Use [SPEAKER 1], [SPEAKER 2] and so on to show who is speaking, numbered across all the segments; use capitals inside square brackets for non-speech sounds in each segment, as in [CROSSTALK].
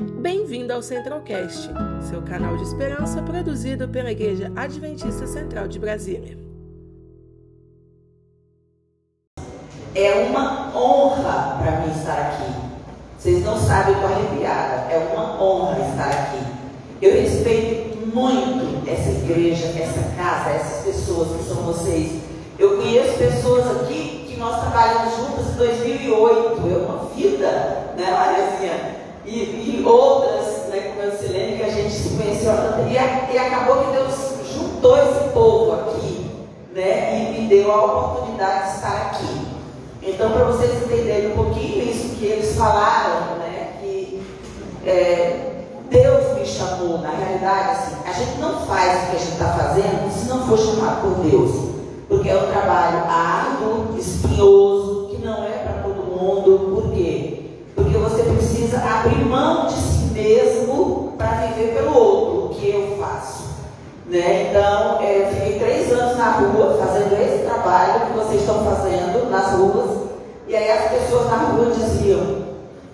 [SPEAKER 1] Bem-vindo ao Centralcast, seu canal de esperança produzido pela Igreja Adventista Central de Brasília.
[SPEAKER 2] É uma honra para mim estar aqui. Vocês não sabem, eu estou arrepiada. É uma honra estar aqui. Eu respeito muito essa igreja, essa casa, essas pessoas que são vocês. Eu conheço pessoas aqui que nós trabalhamos juntas em 2008. É uma vida, né, Mariazinha? E, e outras, né, como a Silene, que a gente se conheceu e, e acabou que Deus juntou esse povo aqui, né, e me deu a oportunidade de estar aqui. Então, para vocês entenderem um pouquinho isso que eles falaram, né, que é, Deus me chamou, na realidade, assim, a gente não faz o que a gente está fazendo se não for chamado por Deus, porque é um trabalho árduo, espinhoso, que não é para todo mundo, por quê? Você precisa abrir mão de si mesmo para viver pelo outro, o que eu faço. Né? Então, é, eu fiquei três anos na rua fazendo esse trabalho que vocês estão fazendo nas ruas. E aí as pessoas na rua diziam,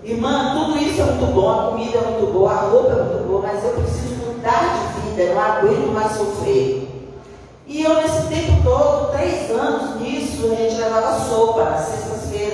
[SPEAKER 2] irmã, tudo isso é muito bom, a comida é muito boa, a roupa é muito boa, mas eu preciso mudar de vida, eu não aguento mais sofrer. E eu, nesse tempo todo, três anos nisso, a gente levava sopa nas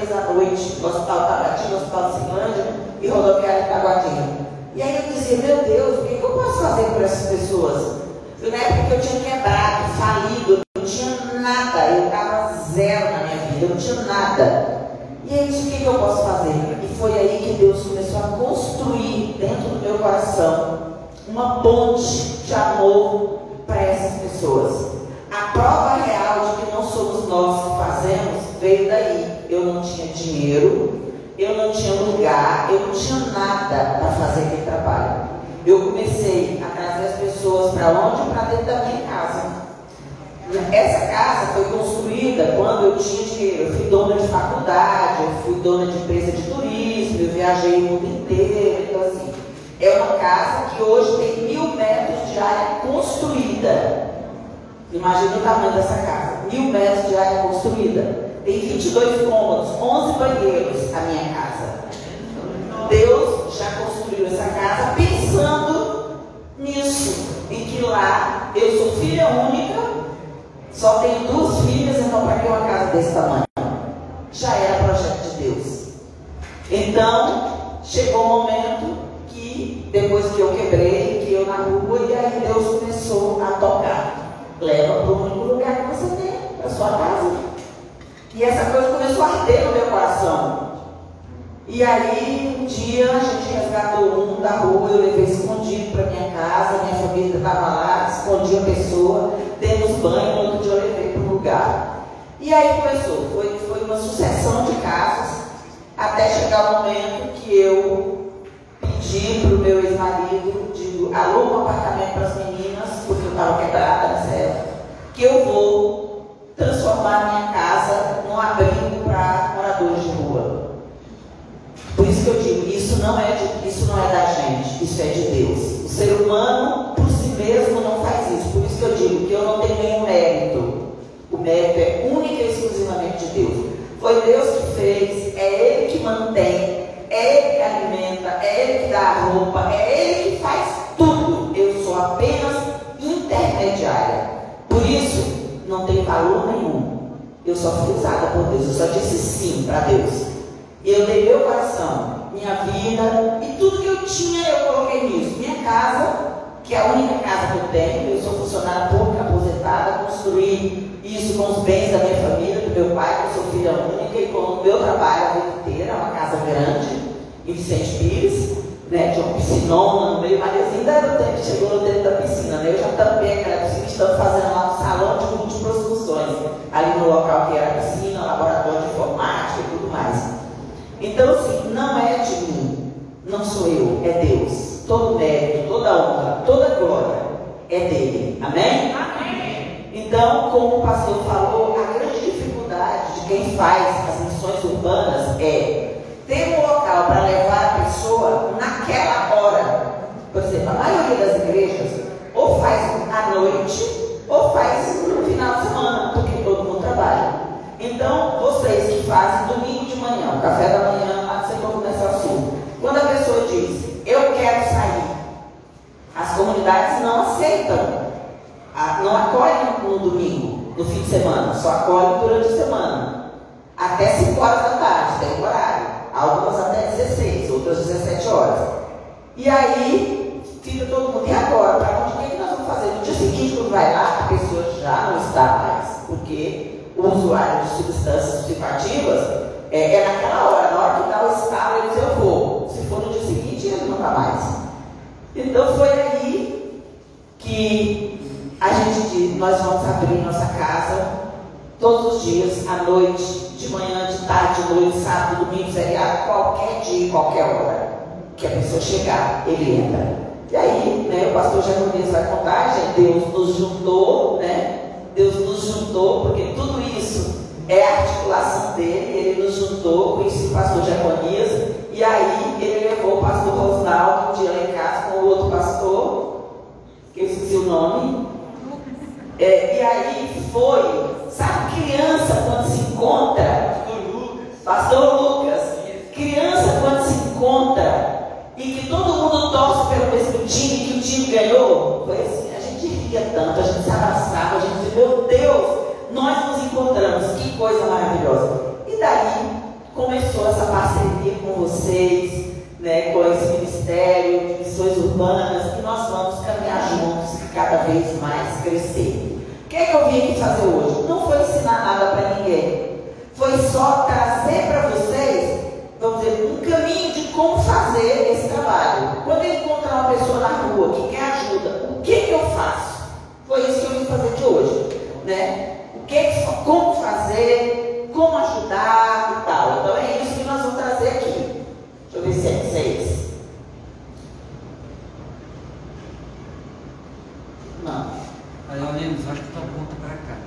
[SPEAKER 2] sextas-feiras à noite, no Hospital Tabatinga, no Hospital de Cinglândia e rodoviária Taguatinga. E aí eu dizia, meu Deus, o que eu posso fazer por essas pessoas? Eu, na época eu tinha quebrado, falido, eu não tinha nada, eu estava zero na minha vida, eu não tinha nada. E aí, o que eu posso fazer? E foi aí que Deus começou a construir dentro do meu coração uma ponte de amor para essas pessoas. A prova real de que não somos nós que fazemos veio daí. Eu não tinha dinheiro, eu não tinha lugar, eu não tinha nada para fazer aquele trabalho. Eu comecei a trazer as pessoas para onde? Para dentro da minha casa. Essa casa foi construída quando eu tinha dinheiro. Eu fui dona de faculdade, eu fui dona de empresa de turismo, eu viajei o mundo inteiro. Então, assim, é uma casa que hoje tem mil metros de área construída. Imagina o tamanho dessa casa. Mil metros de área construída. Tem 22 cômodos, 11 banheiros a minha casa. Deus já construiu essa casa pensando nisso. Em que lá eu sou filha única, só tenho duas filhas, então para que uma casa desse tamanho? Já era projeto de Deus. Então, chegou o momento que, depois que eu quebrei, que eu na rua, e aí Deus começou a tocar leva para o único lugar que você tem, para sua casa. E essa coisa começou a arder no meu coração. E aí, um dia, a gente resgatou um da rua, eu levei escondido para minha casa, minha família estava lá, escondi a pessoa, demos banho, no outro dia eu levei para o lugar. E aí começou, foi, foi uma sucessão de casas, até chegar o momento que eu pedi para o meu ex-marido, digo, aluga um apartamento para as meninas, porque eu estava quebrada nessa época, que eu vou transformar minha casa num abrigo para moradores de rua. Por isso que eu digo, isso não é de, isso não é da gente, isso é de Deus. O ser humano por si mesmo não faz isso. Por isso que eu digo que eu não tenho nenhum mérito. O mérito é única e exclusivamente de Deus. Foi Deus que fez, é Ele que mantém, é Ele que alimenta, é Ele que dá a roupa, é Ele que faz tudo. Eu sou apenas intermediária. Por isso, não tem valor nenhum. Eu só fui usada por Deus, eu só disse sim para Deus. Eu dei meu coração, minha vida e tudo que eu tinha eu coloquei nisso. Minha casa, que é a única casa que eu tenho, eu sou funcionária pública aposentada, construí isso com os bens da minha família, do meu pai, que eu sou filha única, e com o meu trabalho a vida inteira, uma casa grande, em Vicente Pires, né, de uma piscinona no meio, Mariazinha ainda era o tempo chegou no dentro da piscina, né? Eu já tampei aquela piscina, estamos fazendo lá um salão de ali no local que era a piscina, laboratório de informática e tudo mais. Então, assim, não é de mim, não sou eu, é Deus. Todo mérito, toda honra, toda glória é dele. Amém? Amém. Então, como o pastor falou, a grande dificuldade de quem faz as missões urbanas é ter um local para levar a pessoa naquela hora. Por exemplo, a maioria das igrejas ou faz à noite ou faz no final de semana, trabalho. Então, vocês que fazem domingo de manhã, café da manhã, lá você começa assunto. Quando a pessoa diz, eu quero sair, as comunidades não aceitam, ah, não acolhem no domingo, no fim de semana, só acolhem durante a semana. Até 5 horas da tarde, tem horário. Algumas até 16, outras 17 horas. E aí, fica todo mundo, e agora? Para onde O é que nós vamos fazer? No dia seguinte, quando vai lá, a pessoa já não está mais, porque usuário de substâncias psicoativas é, é naquela hora, na hora que dá o ele diz, eu vou. Se for no dia seguinte, ele não está mais. Então foi aí que a gente disse, nós vamos abrir nossa casa todos os dias, à noite, de manhã, de tarde, de noite, sábado, domingo, feriado, qualquer dia, qualquer hora que a pessoa chegar, ele entra. E aí, né, o pastor Jeremias vai contar, gente, Deus nos juntou, né? Deus nos juntou, porque tudo isso é a articulação dele, ele nos juntou, conheci o pastor Jeremias, e aí ele levou o pastor Rosnaldo um dia lá em casa com o outro pastor, que eu esqueci o nome. É, e aí foi, sabe criança quando se encontra? Pastor Lucas. Criança quando se encontra e que todo mundo torce pelo mesmo time, que o time ganhou, ria tanto, a gente se abraçava, a gente dizia, meu Deus, nós nos encontramos, que coisa maravilhosa. E daí começou essa parceria com vocês, né, com esse ministério de missões urbanas, que nós vamos caminhar juntos e cada vez mais crescer. O que, é que eu vim aqui fazer hoje? Não foi ensinar nada para ninguém. Foi só trazer para vocês, vamos dizer, um caminho de como fazer esse trabalho. Quando eu encontrar uma pessoa na rua que quer ajuda, o que, que eu faço? Foi isso que eu vim fazer de hoje. Né? O que, como fazer, como ajudar e tal. Então é isso que nós vamos trazer aqui. Deixa eu ver se é seis. Não.
[SPEAKER 3] Aí, Leandro, acho que está aponta para cá.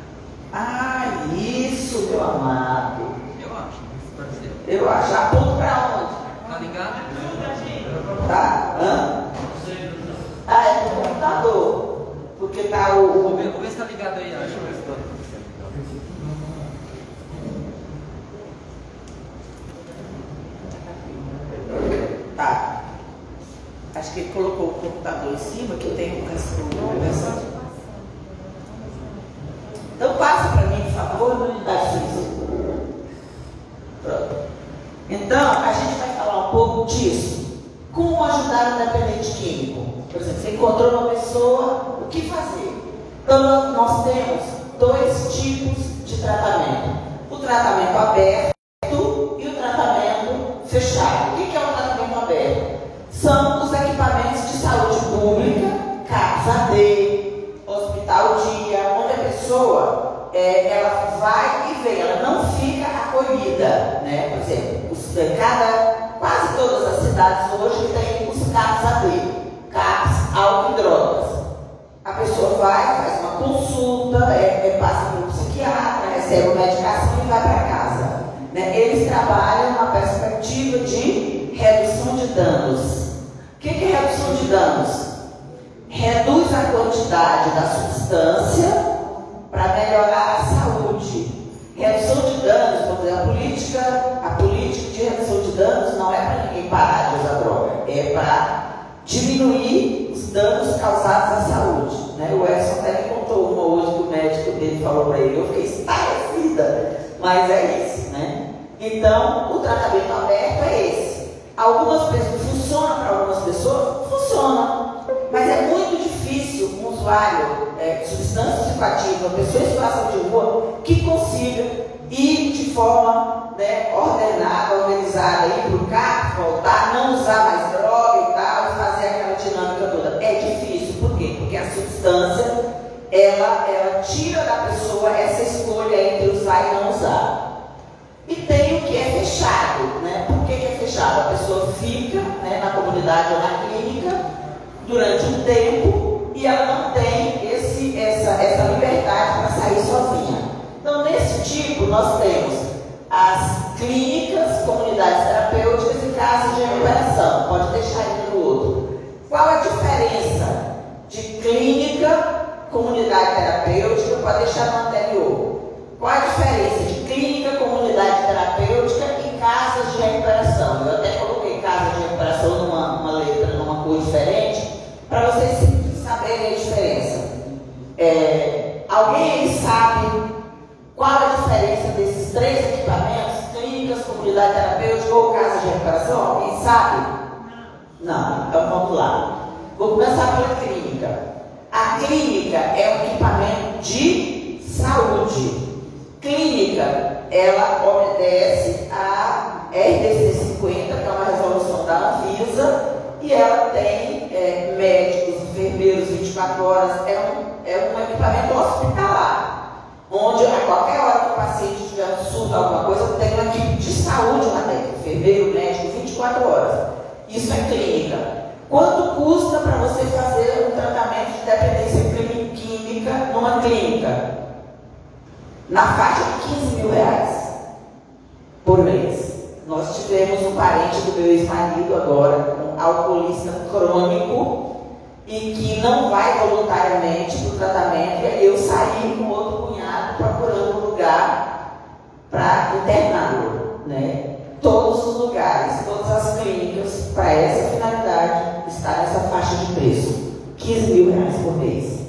[SPEAKER 2] Ah, isso, meu amado.
[SPEAKER 3] Eu acho, ser.
[SPEAKER 2] Eu acho. Aponto para onde?
[SPEAKER 3] Tá ligado?
[SPEAKER 2] Tá? Hã? Ah, é do computador. Porque tá
[SPEAKER 3] Vou
[SPEAKER 2] o.
[SPEAKER 3] ver, vou ver se tá ligado aí, acho.
[SPEAKER 2] Tá. Acho que ele colocou o computador em cima, que eu tenho o resto. Então passa para mim, por favor, Tarcísio. Pronto. Então, a gente vai falar um pouco disso. Como ajudar o dependente químico? Por exemplo, você encontrou uma pessoa, o que fazer? Então, nós temos dois tipos de tratamento: o tratamento aberto e o tratamento fechado. O que é o tratamento aberto? São os equipamentos de saúde pública, casa D, hospital dia, onde a pessoa é, ela vai e vem, ela não fica acolhida, né? Por exemplo, os, é, cada, quase todas as cidades hoje têm os CAPs AD, CAPs álcool e drogas. A pessoa vai, faz uma consulta, é, é, passa por um psiquiatra, recebe uma medicação e vai para casa. Né? Eles trabalham na perspectiva de redução de danos. O que, que é redução de danos? reduz a quantidade da substância para melhorar a saúde. Redução de danos, exemplo, a política, a política de redução de danos não é para ninguém parar de usar droga, é para diminuir os danos causados à saúde. Né? O Edson até me contou uma hoje que o médico dele falou para ele, eu fiquei estarrecida, mas é isso, né? Então, o tratamento aberto é esse. Algumas pessoas, funciona para algumas pessoas? Funciona. Mas é muito difícil um usuário é, de substância psicoativa, pessoa em situação de rua, que consiga ir de forma né, ordenada, organizada, ir para o carro, voltar, não usar mais droga e tal, e fazer aquela dinâmica toda. É difícil, por quê? Porque a substância, ela, ela tira da pessoa essa escolha entre usar e não usar. E tem o que é fechado, né? Por que, que é fechado? A pessoa fica né, na comunidade ou na clínica durante um tempo e ela não tem esse, essa, essa liberdade para sair sozinha. Então, nesse tipo, nós temos as clínicas, comunidades terapêuticas e casas de recuperação. Pode deixar aí no outro. Qual a diferença de clínica, comunidade terapêutica para deixar no anterior. Qual a diferença de clínica, comunidade terapêutica e casas de recuperação? Eu até coloquei casa de recuperação numa, numa letra, numa cor diferente, para vocês saberem a diferença. É, alguém sabe qual a diferença desses três equipamentos, clínicas, comunidade terapêutica ou casa de recuperação? Alguém sabe? Não. Então vamos lá. Vou começar pela clínica. A clínica é um equipamento de saúde. Clínica, ela obedece a RDC 50, que é uma resolução da Anvisa, e ela tem é, médicos, enfermeiros 24 horas, é um, é um equipamento hospitalar, onde a qualquer hora que o paciente tiver um surto, alguma coisa, tem uma equipe de saúde lá dentro, enfermeiro, médico, 24 horas. Isso é clínica. Quanto custa para você fazer um tratamento de dependência química numa clínica? Na faixa de 15 mil reais por mês. Nós tivemos um parente do meu ex-marido agora, um alcoolista crônico, e que não vai voluntariamente para o tratamento. Eu saí com outro cunhado procurando um lugar para interná-lo. Né? Todos os lugares, todas as clínicas, para essa finalidade, está nessa faixa de preço. 15 mil reais por mês.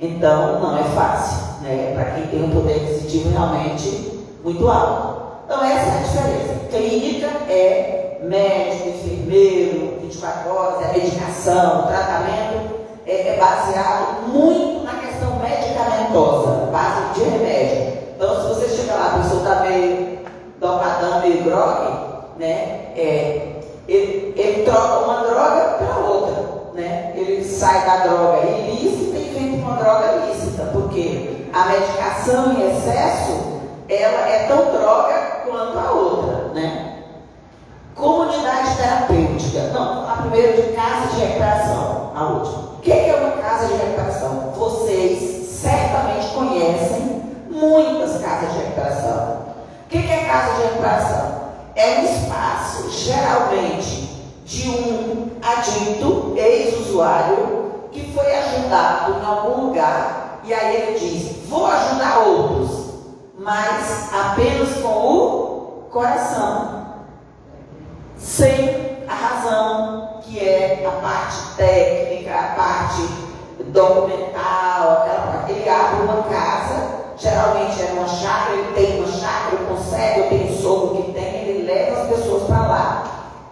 [SPEAKER 2] Então, não é fácil, né? Para quem tem um poder aquisitivo realmente muito alto. Então, essa é a diferença. Clínica é médico, enfermeiro, 24 horas, é medicação, tratamento é, é baseado muito na questão medicamentosa, base de remédio. Então, se você chega lá, a pessoa está meio dopadão, meio grogue, né? É, ele, ele, troca uma droga pela outra, né? Ele sai da droga ilícita e vem para uma droga lícita, porque a medicação em excesso, ela é tão droga quanto a outra, né? Comunidade terapêutica. Não, a primeira de casa de recuperação, a última. O que é uma casa de recuperação? Vocês certamente conhecem muitas casas de recuperação. O que é casa de recuperação? É um espaço, geralmente, de um adicto, ex-usuário, que foi ajudado em algum lugar, e aí ele diz: Vou ajudar outros mas apenas com o coração, sem a razão, que é a parte técnica, a parte documental, aquela. Ele abre uma casa, geralmente é uma chácara, ele tem uma chácara, consegue, eu tenho um sogro que tem, ele leva as pessoas para lá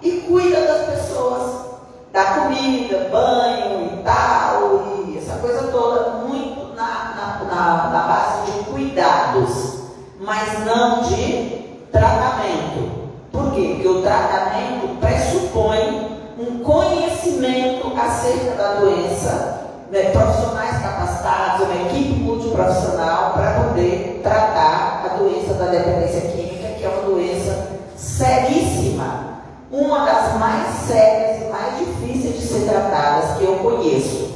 [SPEAKER 2] e cuida das pessoas, da comida, banho e tal, e essa coisa toda, muito na, na, na, na base de cuidados mas não de tratamento. Por quê? Porque o tratamento pressupõe um conhecimento acerca da doença, né, profissionais capacitados, uma equipe multiprofissional para poder tratar a doença da dependência química, seríssima, uma das mais sérias e mais difíceis de ser tratadas que eu conheço.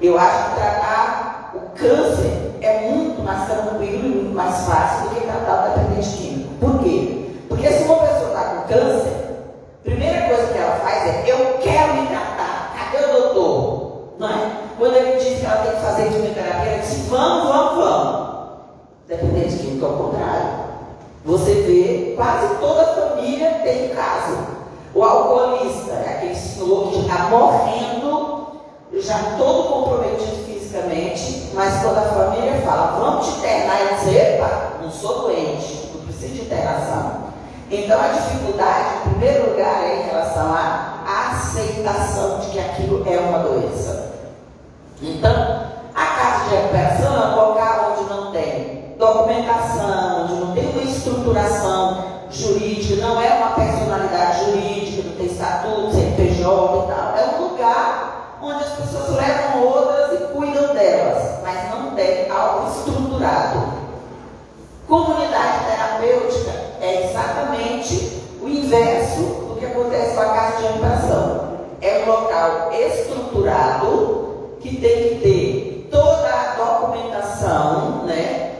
[SPEAKER 2] Eu acho que tratar o câncer é muito mais tranquilo e muito mais fácil do que tratar o dependente químico. Por quê? Porque se uma pessoa está com câncer, a primeira coisa que ela faz é: eu quero me tratar, cadê o doutor? Não é? Quando ele diz que ela tem que fazer quimioterapia, ela diz: vamos, vamos, vamos. Dependente químico, ao contrário. Você vê, quase toda a família tem caso. O alcoolista é aquele senhor que está morrendo, já todo comprometido fisicamente, mas quando a família fala, vamos te internar, ele diz, epa, não sou doente, não preciso de internação. Então a dificuldade, em primeiro lugar, é em relação à aceitação de que aquilo é uma doença. Então, a casa de recuperação é um local onde não tem documentação, onde não tem uma estruturação jurídica, não é uma personalidade jurídica, não tem estatuto, CNPJ e tal. É um lugar onde as pessoas levam outras e cuidam delas, mas não tem algo estruturado. Comunidade terapêutica é exatamente o inverso do que acontece com a casa de habitação. É um local estruturado que tem que ter toda a documentação, né?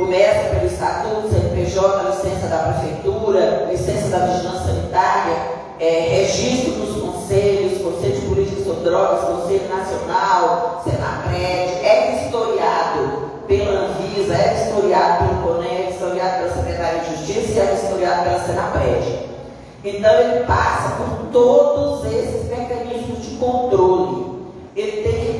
[SPEAKER 2] Começa pelo estatuto, CNPJ, licença da prefeitura, licença da vigilância sanitária, é, registro dos conselhos, Conselho de Política sobre Drogas, Conselho Nacional, Senapred, é vistoriado pela Anvisa, é vistoriado pelo CONEM, é vistoriado pela Secretaria de Justiça e é vistoriado pela Senapred. Então ele passa por todos esses mecanismos de controle. Ele tem que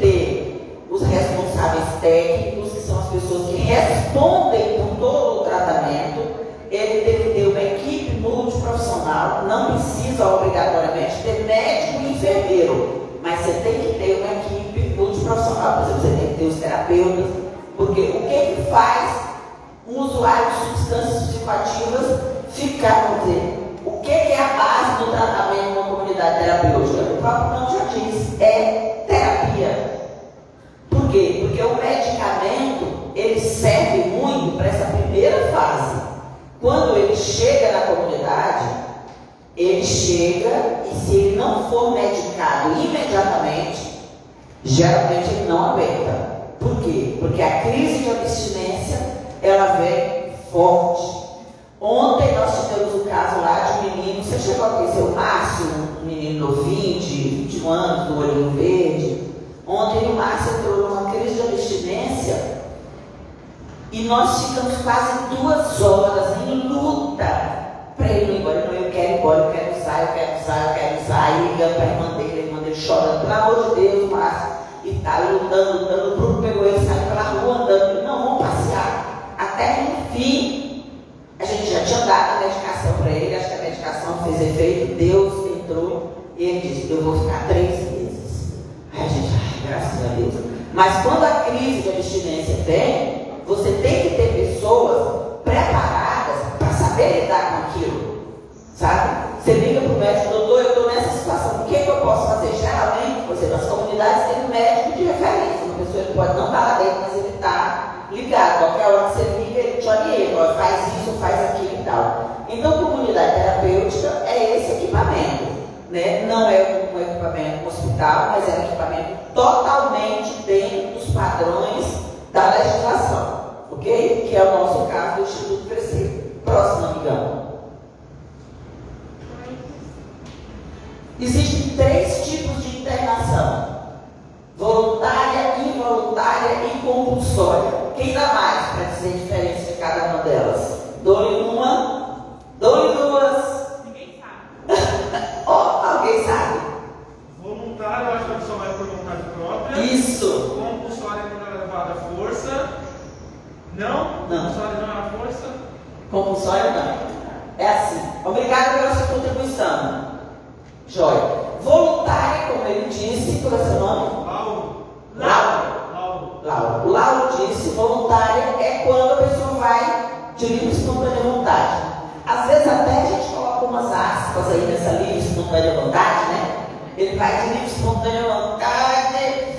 [SPEAKER 2] responsáveis técnicos, que são as pessoas que respondem por todo o tratamento. Ele que ter uma equipe multiprofissional, não precisa obrigatoriamente ter médico e enfermeiro, mas você tem que ter uma equipe multiprofissional. Por exemplo, você tem que ter os terapeutas, porque o que, que faz um usuário de substâncias psicoativas ficar, dizer, o que é a base do tratamento numa comunidade terapêutica? O próprio nome já diz, é terapia. Porque o medicamento, ele serve muito para essa primeira fase. Quando ele chega na comunidade, ele chega e se ele não for medicado imediatamente, geralmente ele não aguenta. Por quê? Porque a crise de abstinência, ela vem forte. Ontem nós tivemos um caso lá de um menino, você chegou a conhecer o Márcio, um menino novinho, de 21 anos, do olhinho verde. Ontem o Márcio entrou numa crise de abstinência e nós ficamos quase duas horas em luta para ele ir embora. Eu quero ir embora, eu quero usar, eu quero usar, eu quero usar. E ligando para a irmã dele, a irmã dele chorando, pelo amor de Deus, Márcio. E tá lutando, lutando. O Bruno pegou ele, saiu pela rua andando. Não, vamos passear. Até enfim, a gente já tinha dado a medicação para ele, acho que a medicação fez efeito, Deus entrou e ele disse, eu vou ficar três meses. Aí a gente, ai, graças a Deus. Mas quando a crise de abstinência vem, você tem que ter pessoas preparadas para saber lidar com aquilo. Sabe? Você liga para o médico, doutor, eu estou nessa situação, o que, que eu posso fazer? Geralmente, você, nas comunidades tem um médico de referência. Uma pessoa que pode não estar lá dentro, mas ele está ligado. Qualquer hora que você liga, ele te orienta, faz isso, faz aquilo e tal. Então, comunidade terapêutica é esse equipamento. Né? Não é um equipamento hospital, mas é um equipamento totalmente dentro dos padrões da legislação ok? Que é o nosso caso do Instituto Crescer. Próximo, amigão. Existem três tipos de internação: voluntária, involuntária e compulsória. Quem dá mais para dizer a diferença de cada uma delas? Dou-lhe uma, dou-lhe duas.
[SPEAKER 4] Ninguém sabe.
[SPEAKER 2] Ó, oh, alguém sabe?
[SPEAKER 4] Voluntário, eu acho que a pessoa vai por vontade própria.
[SPEAKER 2] Isso.
[SPEAKER 4] Compulsória quando ela é levada à força. Não?
[SPEAKER 2] Não.
[SPEAKER 4] Compulsória não é a força?
[SPEAKER 2] Compulsória não. É assim. Obrigado pela sua contribuição. Joia. Voluntária, como ele disse, qual é seu nome? Lauro. Lauro. O Lauro disse, voluntária é quando a pessoa vai de livre espontânea vontade. Às vezes até a gente coloca umas aspas aí nessa livre espontânea vontade, né? Ele vai de livre espontânea vontade.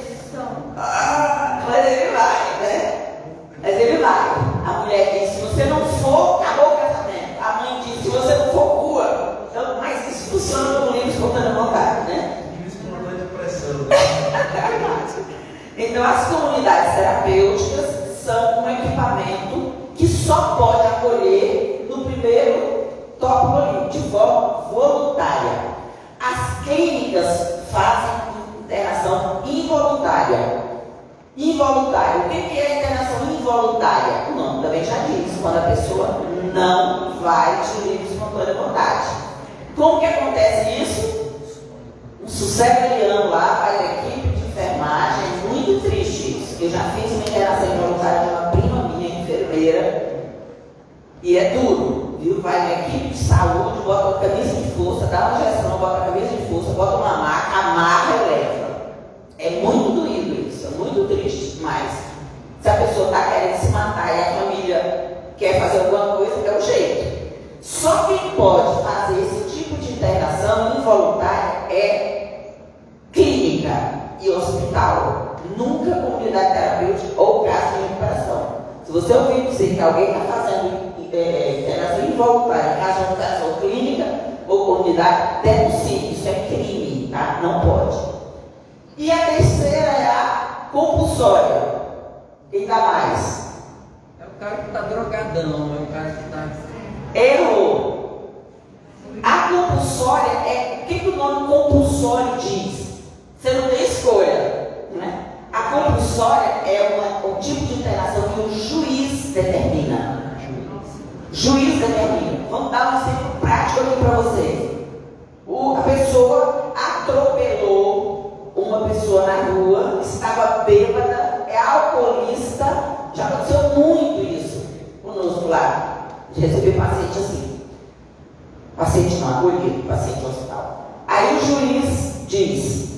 [SPEAKER 2] Ah, mas ele vai, né? Mas ele vai. A mulher disse, se você não for, acabou o casamento. A mãe disse, se você não for, cua. Então, mas isso funciona como livre espontânea vontade, né?
[SPEAKER 4] Depressão. [LAUGHS]
[SPEAKER 2] Então, as comunidades terapêuticas são um equipamento que só pode acolher no primeiro tópico de forma voluntária. As clínicas fazem internação involuntária. Involuntária. O que é internação involuntária? O nome também já diz, quando a pessoa não vai de livre espontânea vontade. Como que acontece isso? Um sucessoriano lá vai a equipe de enfermagem, é muito triste isso. Eu já fiz uma internação involuntária de uma prima minha, enfermeira, e é duro, viu? Vai na equipe de saúde, bota uma camisa de força, dá uma injeção, bota a camisa de força, bota uma maca, amarra e leva. É muito doído isso, é muito triste, mas se a pessoa está querendo se matar e a família quer fazer alguma coisa, é o jeito. Só quem pode fazer esse tipo de internação involuntária é clínica e hospital. Nunca comunidade terapêutica ou caso de recuperação. Se você ouvir dizer que alguém está fazendo é, internação involuntária, caso de recuperação clínica ou comunidade, denuncie. Isso é crime, tá? Não pode. E a terceira é a compulsória. Quem dá mais?
[SPEAKER 3] É o cara que está drogadão, é o cara que está.
[SPEAKER 2] Errou. A compulsória é. O que, que o nome compulsório diz? Você não tem escolha. Né? A compulsória é uma, um tipo de internação que o juiz determina. Juiz determina. Vamos dar um exemplo prático aqui para vocês. O, a pessoa atropelou uma pessoa na rua, estava bêbada, é alcoolista. Já aconteceu muito isso lá, de receber paciente assim. Paciente não, acolhido, paciente no hospital. diz: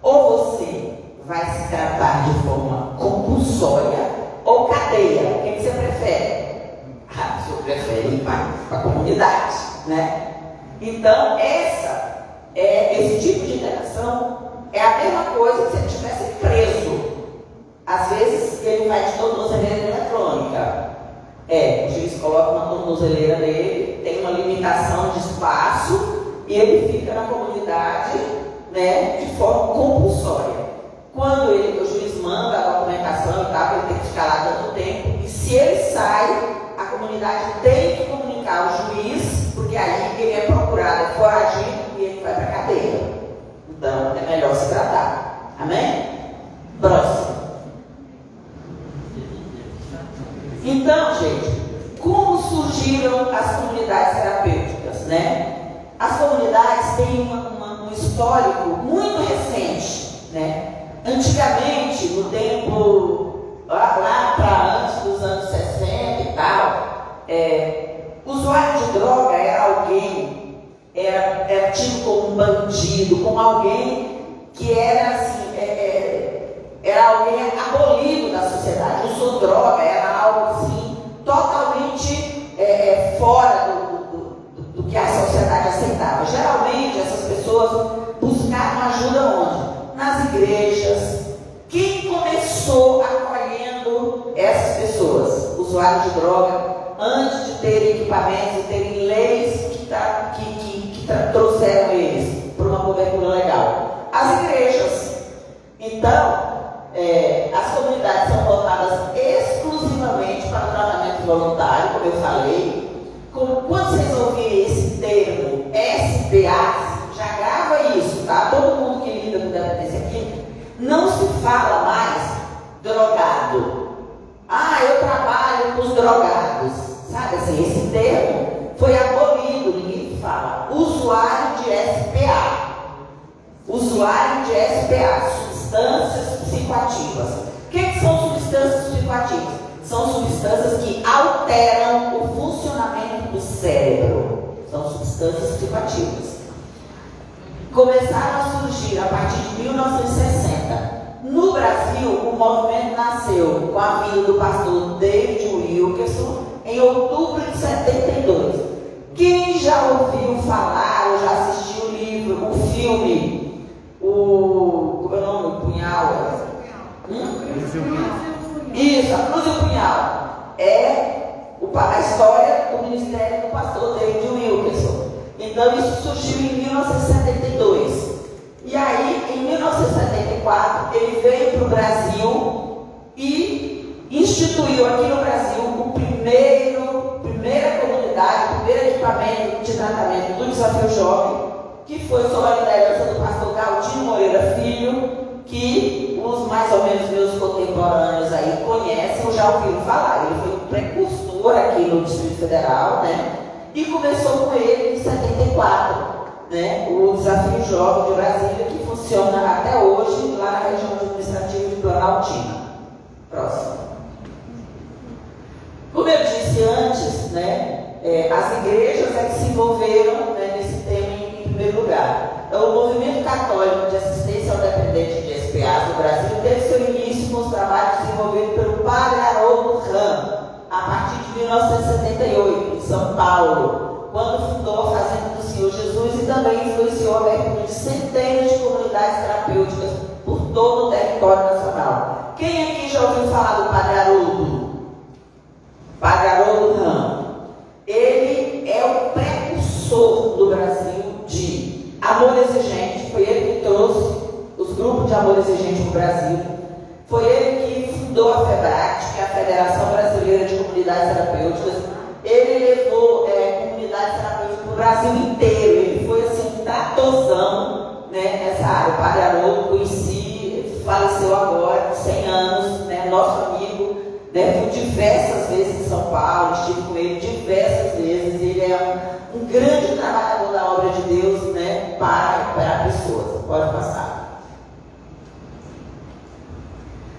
[SPEAKER 2] ou você vai se tratar de forma compulsória ou cadeia. O que você prefere? Ah, você prefere ir para a comunidade, né? Então, essa, é, esse tipo de interação é a mesma coisa que se ele estivesse preso. Às vezes, ele vai de tornozeleira eletrônica. É, o juiz coloca uma tornozeleira nele, tem uma limitação de espaço e ele fica na comunidade né, de forma compulsória. Quando ele, o juiz manda a documentação e tal, ele tem que ficar lá tanto tempo, e se ele sai, comunidade tem que comunicar ao juiz, porque aí ele é procurado, foragido e ele vai para a cadeia. Então é melhor se tratar. Amém? Próximo. Então, gente, como surgiram as comunidades terapêuticas, né? As comunidades têm uma, uma, um histórico muito recente, né? Antigamente, no tempo lá, lá para antes dos anos 60 e tal, é, usuário de droga era alguém, era, era tido como um bandido, como alguém que era assim, é, é, era alguém abolido da sociedade. Usou droga, era algo assim, totalmente é, é, fora de droga, antes de terem equipamentos e terem leis que, tá, que, que, que tá, trouxeram eles para uma cobertura legal? As igrejas. Então, é, as comunidades são voltadas exclusivamente para o tratamento voluntário, como eu falei. Como, quando vocês ouvirem esse termo SPA, já grava isso, tá? Todo mundo que lida com dependência aqui, não se fala mais drogado. Ah, eu trabalho com os drogados. Sabe assim, esse termo foi abolido, ninguém fala. Usuário de SPA. Usuário de SPA, substâncias psicoativas. O que, que são substâncias psicoativas? São substâncias que alteram o funcionamento do cérebro. São substâncias psicoativas começaram a surgir a partir de 1960. No Brasil, o movimento nasceu com a vinda do pastor David Wilkerson em outubro de 72. Quem já ouviu falar ou já assistiu o livro, o filme, o. Como é o nome? O Punhal? Hum? Isso, a Cruz e o Punhal. É a história do ministério do pastor David Wilkerson. Então isso surgiu em 1972. E aí, em 1974, ele veio para o Brasil e instituiu aqui no Brasil o primeiro, primeira comunidade, o primeiro equipamento de tratamento do desafio jovem, que foi sob a liderança do pastor Galdino Moreira Filho, que os mais ou menos meus contemporâneos aí conhecem já ouviram falar. Ele foi um precursor aqui no Distrito Federal, né? E começou com ele em 74, né? o Desafio Jovem de Brasília, que funciona até hoje lá na região administrativa de Planaltina. Próximo. Como eu disse antes, né, é, as igrejas é que se envolveram né, nesse tema em, em primeiro lugar. Então, o movimento católico de assistência ao dependente de SPA do Brasil teve seu início com os trabalhos desenvolvidos pelo Padre Haroldo Ram, a partir de 1978, em São Paulo, fundou a Fazenda do Senhor Jesus e também influenciou a abertura de centenas de comunidades terapêuticas por todo o território nacional. Quem aqui já ouviu falar do Padre Haroldo? Padre Haroldo Ramos. Ele é o precursor do Brasil de amor exigente, foi ele que trouxe os grupos de amor exigente no Brasil. Foi ele que fundou a FEBRAT, que é a Federação Brasileira de Comunidades Terapêuticas. Ele levou é, comunidades terapêuticas para o Brasil inteiro. Ele foi assim, tratorzão né, nessa área. O Padre Haroldo conheci, faleceu agora, 100 anos, né, nosso amigo. Né, fui diversas vezes em São Paulo, estive com ele diversas vezes. Ele é um, um grande trabalhador da obra de Deus né, para recuperar pessoas. Pode passar.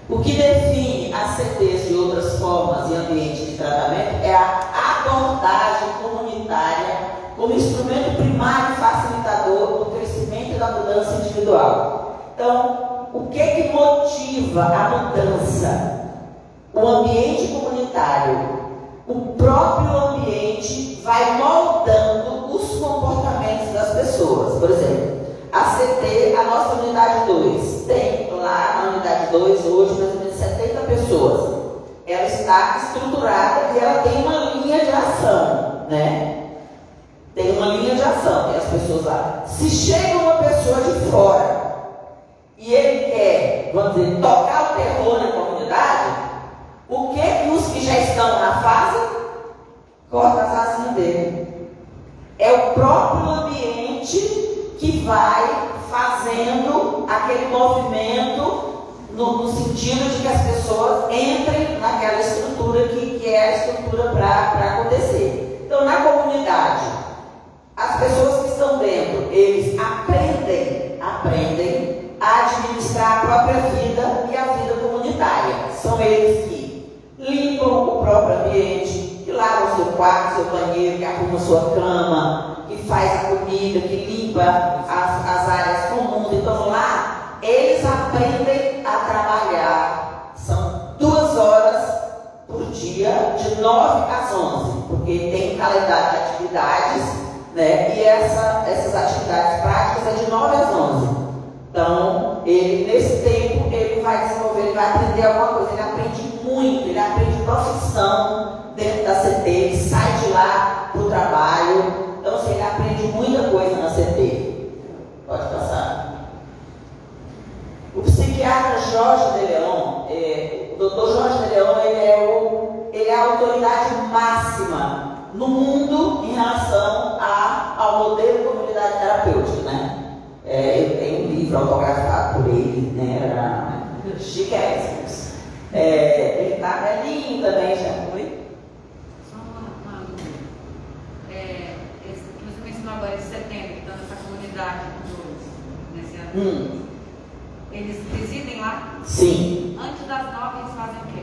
[SPEAKER 2] O que define as CTs de outras formas e ambientes de tratamento é a abordagem comunitária como instrumento primário facilitador do crescimento da mudança mudança individual. Então, o que que motiva a mudança? O ambiente comunitário. O próprio ambiente vai moldando os comportamentos das pessoas. Por exemplo, a CT, a nossa unidade 2, tem lá na unidade 2 hoje mais ou menos 70 pessoas. Ela está estruturada e ela tem uma linha de ação, né? Tem uma linha de ação, tem as pessoas lá. Se chega uma pessoa de fora e ele quer, vamos dizer, tocar o terror na comunidade, o que, que os que já estão na fase corta as asinhas dele? É o próprio ambiente que vai fazendo aquele movimento no, no, sentido de que as pessoas entrem naquela estrutura que, que é a estrutura para acontecer. Então, na comunidade, as pessoas que estão dentro, eles aprendem, aprendem a administrar a própria vida e a vida comunitária. São eles que limpam o próprio ambiente, que lavam seu quarto, seu banheiro, que arrumam sua cama, que faz a comida, que limpa as, as áreas comuns. Então lá, eles aprendem a trabalhar. São duas horas por dia, de 9 às 11, porque tem calendário de atividades né? E essa, essas atividades práticas é de 9 às 11. Então, ele, nesse tempo, ele vai desenvolver, ele vai aprender alguma coisa, ele aprende muito, ele aprende profissão dentro da CT, ele sai de lá para o trabalho. Então, assim, ele aprende muita coisa na CT. Pode passar. O psiquiatra Jorge de Leon, é, o doutor Jorge de Leon, ele é, o, ele é a autoridade máxima no mundo em relação a, ao modelo de comunidade terapêutica, né? É, eu tenho um livro autografado por ele, né? Era chiquéssimos. É, ele está velhinho também, já
[SPEAKER 5] foi? Só uma, uma é, esse que você mencionou agora de setembro, que está nessa comunidade dos, nesse ano. Hum. Eles residem lá?
[SPEAKER 2] Sim.
[SPEAKER 5] Antes das nove eles fazem o quê?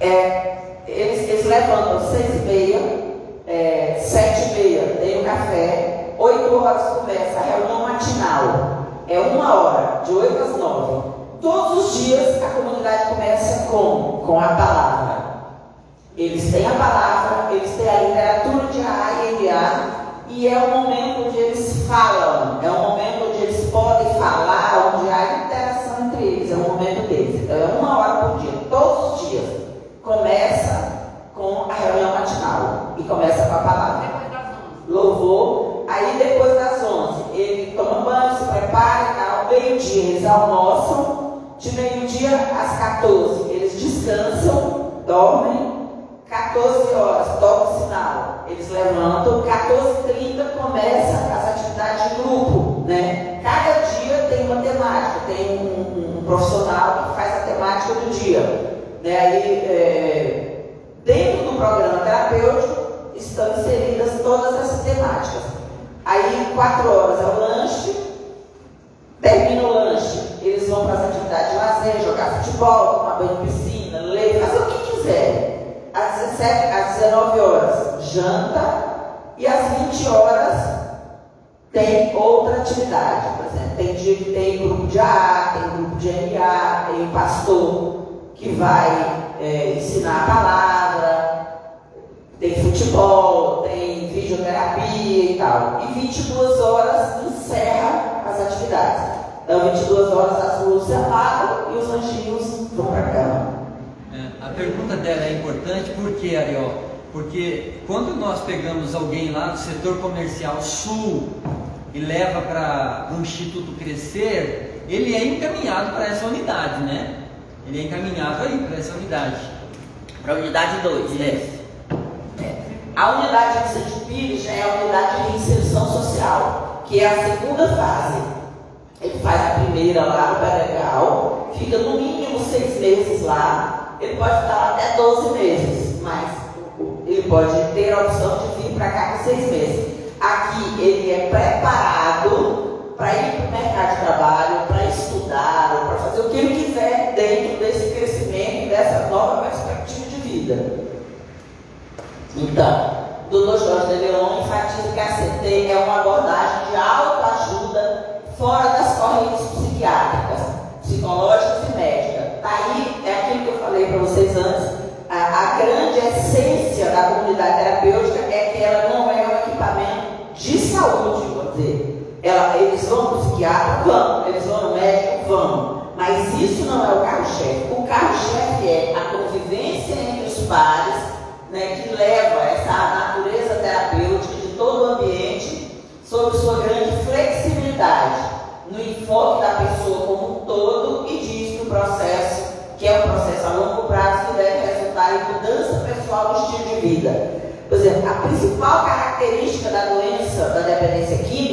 [SPEAKER 2] É, eles, eles levantam seis e meia é, sete e meia tem o café, oito horas começa a reunião matinal. É uma hora, de oito às nove. Todos os dias a comunidade começa com, com a palavra. Eles têm a palavra, eles têm a literatura de A e MA, e é o momento onde eles falam, é o momento onde eles podem falar, onde há interação entre eles, é o momento deles. Então é uma hora por dia, todos os dias. Começa com a reunião matinal e começa com a palavra.
[SPEAKER 5] Depois das 11.
[SPEAKER 2] Louvor. Aí depois das 11, ele toma banho, se prepara, ao meio-dia eles almoçam. De meio-dia às 14 eles descansam, dormem. 14 horas, toca o sinal, eles levantam. 14h30 começa as atividades de grupo. Né? Cada dia tem uma temática, tem um, um profissional que faz a temática do dia. Né? Aí, é, Dentro do programa terapêutico estão inseridas todas essas temáticas. Aí, quatro horas é o lanche, termina o lanche, eles vão para as atividades de lazer, jogar futebol, tomar banho de piscina, ler, fazer o que quiser. Às, 17, às 19 horas, janta, e às 20 horas tem outra atividade. Por exemplo, tem dia que tem grupo de AA, tem grupo de MA, tem pastor que vai é, ensinar a palavra, tem futebol, tem videoterapia e tal. E 22 horas encerra as atividades. Então, 22 horas as luzes se apagam e os anjinhos vão para a cama.
[SPEAKER 3] É, a pergunta dela é importante porque, Ariel, porque quando nós pegamos alguém lá do setor comercial sul e leva para o Instituto Crescer, ele é encaminhado para essa unidade, né? Ele é encaminhado aí para essa unidade.
[SPEAKER 2] Para a unidade 2, né? É. A unidade de Pires já é a unidade de inserção social, que é a segunda fase. Ele faz a primeira lá no Beregal, fica no mínimo seis meses lá, ele pode ficar até 12 meses, mas ele pode ter a opção de vir para cá com seis meses. Aqui ele é preparado para ir para o mercado de trabalho, para estudar, para fazer o que ele quiser dentro desse crescimento dessa nova perspectiva de vida. Então, o Dr. Jorge de Leon enfatiza que a CT é uma abordagem de autoajuda fora das correntes psiquiátricas, psicológicas e médicas Tá daí é aquilo que eu falei para vocês antes, a, a grande essência da comunidade terapêutica é que ela não é um equipamento de saúde, vou dizer. Ela, eles vão no psiquiatra? Vão. Eles vão no médico? Vão. Mas isso não é o carro-chefe. O carro-chefe é a convivência entre os pares, né, que leva essa natureza terapêutica de todo o ambiente sob sua grande flexibilidade do enfoque da pessoa como um todo e diz que o processo, que é um processo a longo prazo, que deve resultar em mudança pessoal no estilo de vida. Por exemplo, a principal característica da doença da dependência química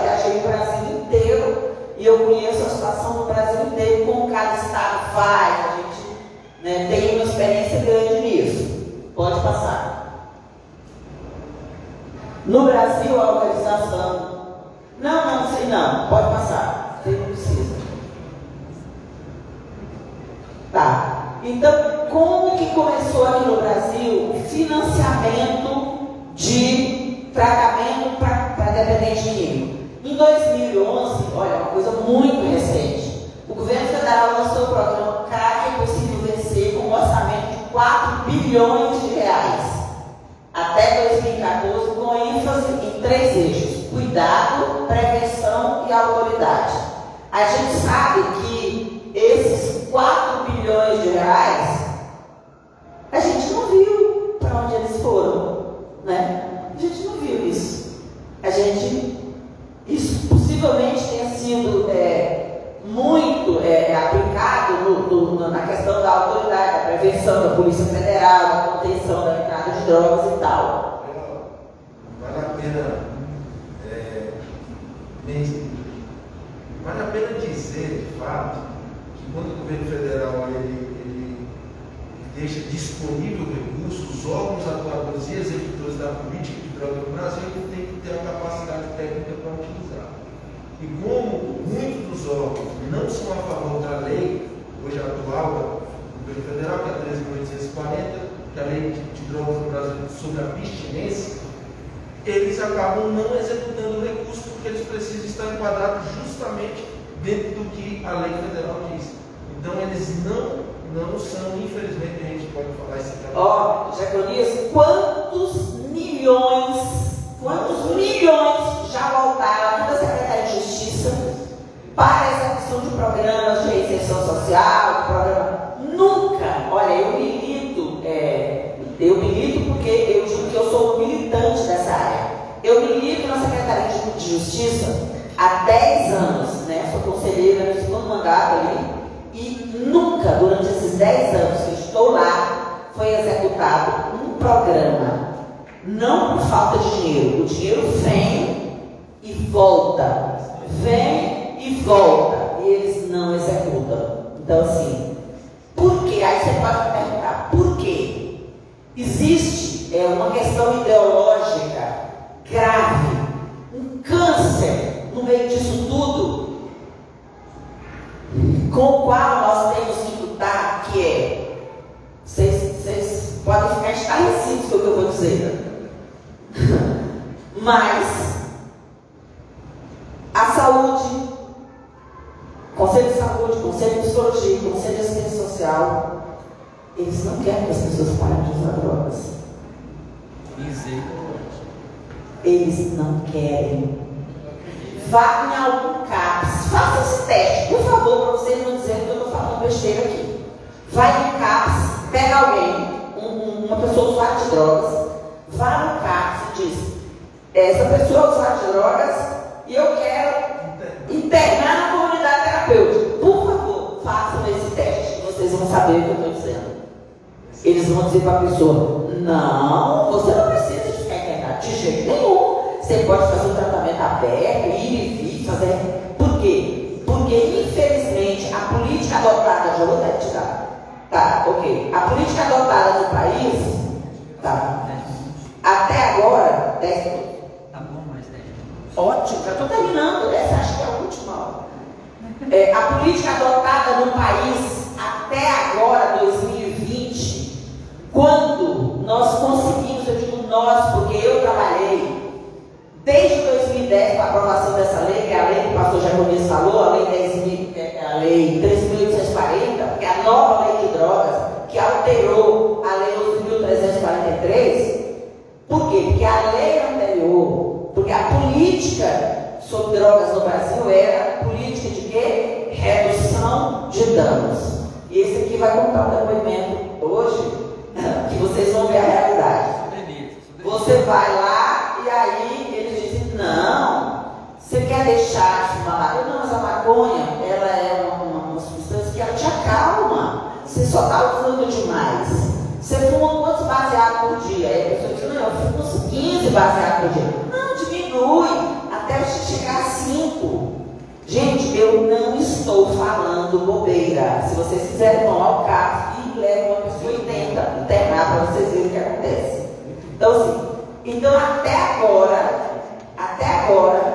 [SPEAKER 2] viajei é o Brasil inteiro e eu conheço a situação do Brasil inteiro, como cada estado faz, a gente né, tem uma experiência grande nisso. Pode passar. No Brasil, a organização. Não, não, sei não, pode passar, você não precisa. Tá. Então, como que começou aqui no Brasil o financiamento de tratamento para dependente químico? Em 2011, olha, uma coisa muito recente, o governo federal lançou o programa CRAC é Possível Vencer com um orçamento de 4 bilhões de reais até 2014, com ênfase em três eixos: cuidado, prevenção e autoridade. A gente sabe que esses 4 bilhões de reais a gente não viu para onde eles foram, né? A gente não viu isso. A gente isso possivelmente tenha sido é, muito é, aplicado no, no, na questão da autoridade, da prevenção da Polícia Federal, da contenção da entrada de drogas e tal.
[SPEAKER 6] Vale a pena é, vale a pena dizer, de fato, que quando o governo federal ele, ele deixa disponível recursos, órgãos atuadores e executores da política droga no Brasil ele tem que ter a capacidade técnica para utilizar. E como muitos dos órgãos não são a favor da lei hoje atual do governo federal, que é a 13.840, que é a lei de, de drogas no Brasil sobre a abstinência, eles acabam não executando o recurso porque eles precisam estar enquadrados justamente dentro do que a lei federal diz. Então eles não, não são, infelizmente, a gente pode falar isso aqui.
[SPEAKER 2] Ó, oh, Jaconias, quantos milhões, quantos milhões já voltaram da Secretaria de Justiça para execução de programas de reinserção social, programa. Nunca, olha, eu milito, é, eu milito porque eu digo que eu sou militante dessa área. Eu milito na Secretaria de Justiça há 10 anos, né? Sou conselheira no segundo mandato ali, e nunca, durante esses 10 anos que estou lá, foi executado um programa. Não por falta de dinheiro. O dinheiro vem e volta. Vem e volta. E eles não executam. Então, assim, por quê? Aí você pode perguntar, por quê? Existe é, uma questão ideológica grave, um câncer no meio disso tudo, com o qual nós temos que lutar, que é, vocês podem ficar estarrecidos com o que eu vou dizer, mas a saúde, Conselho de Saúde, Conselho de Psicologia, Conselho de Assistência Social, eles não querem que as pessoas parem de usar drogas. Eles não querem. Vá em algum CAPS, faça esse teste, por favor, para vocês não dizerem que eu estou falando besteira aqui. Vai em CAPS, pega alguém, um, uma pessoa usuária de drogas, vá no CAPS e diz, essa pessoa de drogas e eu quero internar na comunidade terapêutica. Por favor, façam esse teste, vocês vão saber o que eu estou dizendo. Eles vão dizer para a pessoa, não, você não precisa de ficar internado de jeito nenhum. Você pode fazer um tratamento aberto, ir e vir, fazer. Por quê? Porque, infelizmente, a política adotada, já vou até tirar. Tá, ok. A política adotada no país, tá. Até agora, 10 minutos.
[SPEAKER 3] Tá bom, mais 10 minutos.
[SPEAKER 2] Ótimo, já estou terminando. Essa acho que é a última. É, a política adotada no país até agora, 2020, quando nós conseguimos, eu digo nós, porque eu trabalhei desde 2010 com a aprovação dessa lei, que é a lei que o pastor Jacobins falou, a lei 10.000, é a lei 3.840, que é a nova lei de drogas, que alterou a lei 11.343. Por quê? Porque a lei anterior, porque a política sobre drogas no Brasil era política de quê? Redução de danos. E esse aqui vai contar um depoimento hoje, [LAUGHS] que vocês vão ver a realidade. Você vai lá e aí não, você quer deixar de fumar maconha? Não, mas a maconha, ela é uma, uma, uma substância que ela te acalma. Você só está usando demais. Você fuma quantos baseados por dia? Aí a pessoa diz, não, eu fumo uns 15 baseados por dia. Não, diminui até você chegar a 5. Gente, eu não estou falando bobeira. Se vocês quiserem tomar o carro e levam uma pessoa e tenta internar para vocês verem o que acontece. Então, assim, então até agora, até agora,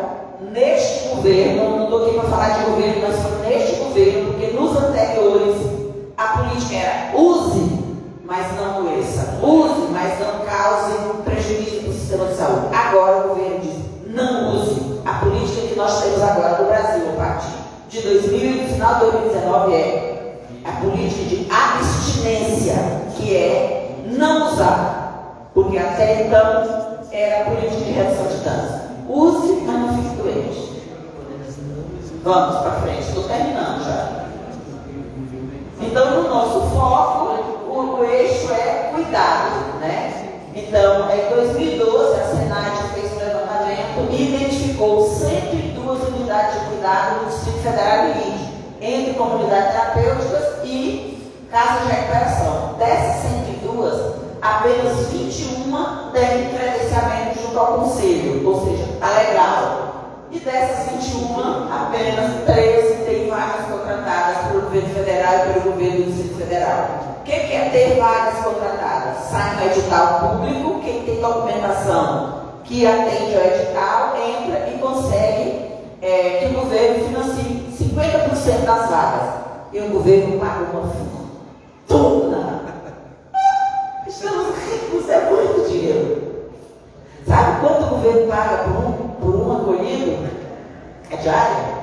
[SPEAKER 2] neste governo, não estou aqui para falar de governo, mas neste governo, porque nos anteriores a política era use, mas não doença. Use, mas não cause prejuízo para o sistema de saúde. Agora o governo diz, não use. A política que nós temos agora no Brasil, a partir de 2000 final de 2019, é a política de abstinência, que é não usar. Porque até então era a política de redução de danos. Use, mas não fique doente. Vamos para frente, estou terminando já. Então, no nosso foco, o, eixo é cuidado, né? Então, em 2012, a Senat fez um levantamento e identificou 102 unidades de cuidado no Distrito Federal de Rio, entre comunidades terapêuticas e casas de recuperação. Dessas 102, apenas 21 devem credenciamento junto ao conselho, ou seja, está legal. E dessas 21, apenas 13 têm vagas contratadas pelo governo federal e pelo governo do Distrito Federal. O que é ter vagas contratadas? Sai no edital público, quem tem documentação que atende ao edital entra e consegue é, que o governo financie 50% das vagas. E o governo paga uma fortuna. Estamos ricos, é muito dinheiro. Sabe quanto o governo paga por um, por acolhido? A diária?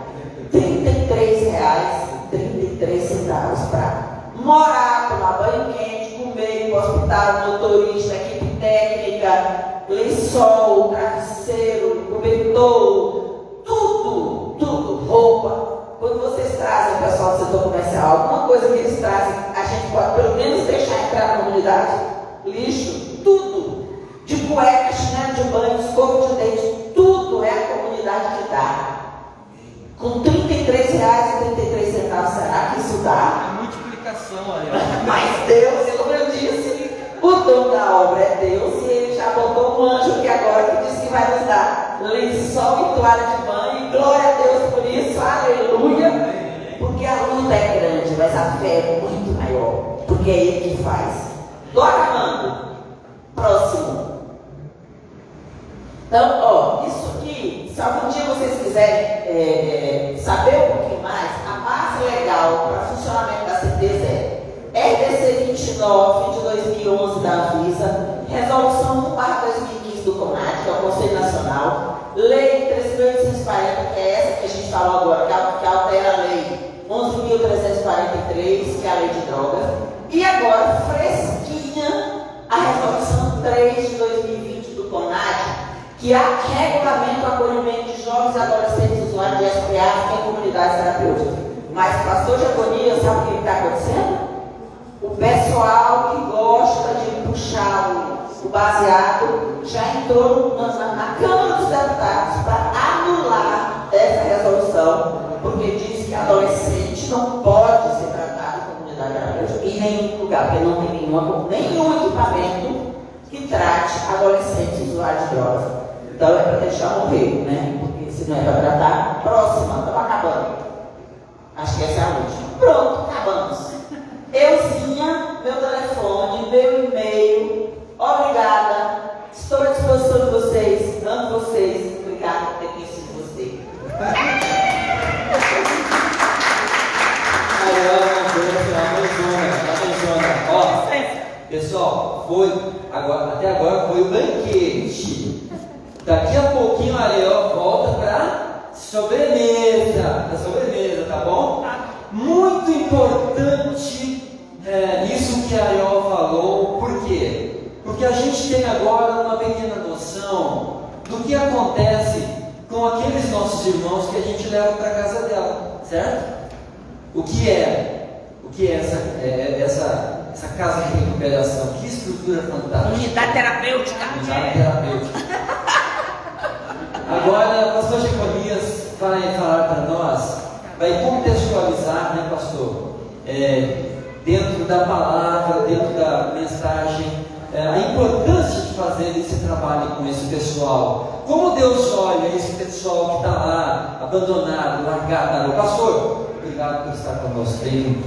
[SPEAKER 2] R$ reais 33 centavos para morar, tomar banho quente, comer, ir para o hospital, motorista, equipe técnica, lençol, travesseiro, cobertor, tudo, tudo, roupa. Quando vocês trazem pessoal do setor comercial, alguma coisa que eles trazem, a gente pode pelo menos deixar entrar na comunidade? Lixo, tudo. De cueca, chinelo de banho, escova de dente, é a comunidade que dá. Com 33 reais e 33 centavos, será que isso dá?
[SPEAKER 3] É multiplicação, ali.
[SPEAKER 2] Mas Deus, como eu disse, o dono da obra é Deus e ele já botou um anjo que agora que disse que vai nos dar lençol e toalha de banho. Glória a Deus por isso, aleluia. Porque a luta é grande, mas a fé é muito maior. Porque é ele que faz. Glória, mano. Próximo. Então, ó, isso aqui, se algum dia vocês quiserem é, é, saber um pouquinho mais, a base legal para funcionamento da certeza é RDC 29 de 2011 da Anvisa, Resolução 1 2015 do CONAD, que é o Conselho Nacional, Lei 3.840, que é essa que a gente falou agora, que altera a Lei 11.343, que é a Lei de Drogas, e agora, fresquinha, a Resolução 3 de 2020 do CONAD, que há regulamento o acolhimento de jovens adolescentes usuários de SPA em comunidades terapêuticas. Mas, pastor de agonia, sabe o que está acontecendo? O pessoal que gosta de puxar o, o baseado já entrou na, na, na Câmara dos Deputados para anular essa resolução, porque diz que adolescente não pode ser tratado em comunidade terapêutica em nenhum lugar, porque não tem nenhuma, nenhum equipamento que trate adolescentes usuários de drogas. Então é para deixar morrer, né? Porque se não é para tratar, próxima, estamos acabando. Acho que essa é a última. Pronto, acabamos. Euzinha, meu telefone, meu e-mail. Obrigada. Estou à disposição de vocês. Amo vocês. Obrigada por ter conhecido você.
[SPEAKER 3] Ó, pessoal, foi agora, até agora foi o banquete. Daqui a pouquinho a Ariel volta para sobremesa. A sobremesa, tá bom? Muito importante é, isso que a Ariel falou. Por quê? Porque a gente tem agora uma pequena noção do que acontece com aqueles nossos irmãos que a gente leva para casa dela, certo? O que é? O que é essa, é, essa, essa casa de recuperação? Que estrutura fantástica!
[SPEAKER 2] Unidade terapêutica!
[SPEAKER 3] Unidade terapêutica. Agora, o pastor Jeconias vai falar para nós, vai contextualizar, né, pastor, é, dentro da palavra, dentro da mensagem, é, a importância de fazer esse trabalho com esse pessoal. Como Deus olha esse pessoal que está lá, abandonado, largado. Pastor, obrigado por estar conosco. Bem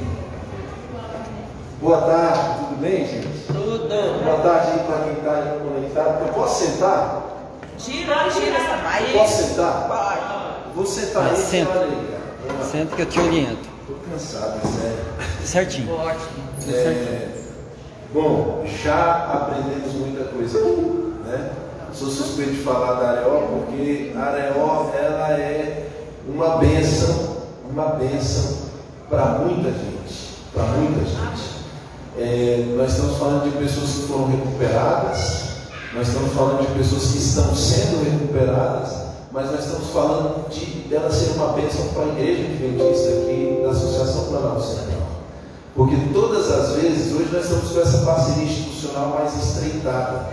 [SPEAKER 7] Boa tarde, tudo bem, gente?
[SPEAKER 2] Tudo.
[SPEAKER 7] Boa tarde para quem está conectado. Eu posso sentar?
[SPEAKER 2] Tira, tira essa raiz.
[SPEAKER 7] Posso sentar?
[SPEAKER 2] Pode.
[SPEAKER 7] Vou sentar
[SPEAKER 3] Mas
[SPEAKER 7] aí,
[SPEAKER 3] senta.
[SPEAKER 7] olha.
[SPEAKER 3] Senta que eu te oriento.
[SPEAKER 7] Tô cansado, é sério. [LAUGHS]
[SPEAKER 3] Certinho.
[SPEAKER 2] Ótimo.
[SPEAKER 7] É, bom, já aprendemos muita coisa aqui, né? Sou suspeito de falar da Areó porque a Areó ela é uma bênção, uma bênção para muita gente, para muita gente. É, nós estamos falando de pessoas que foram recuperadas, nós estamos falando de pessoas que estão sendo recuperadas, mas nós estamos falando de dela ser uma bênção para a igreja adventista aqui da Associação Planalto Central. Porque todas as vezes, hoje nós estamos com essa parceria institucional mais estreitada,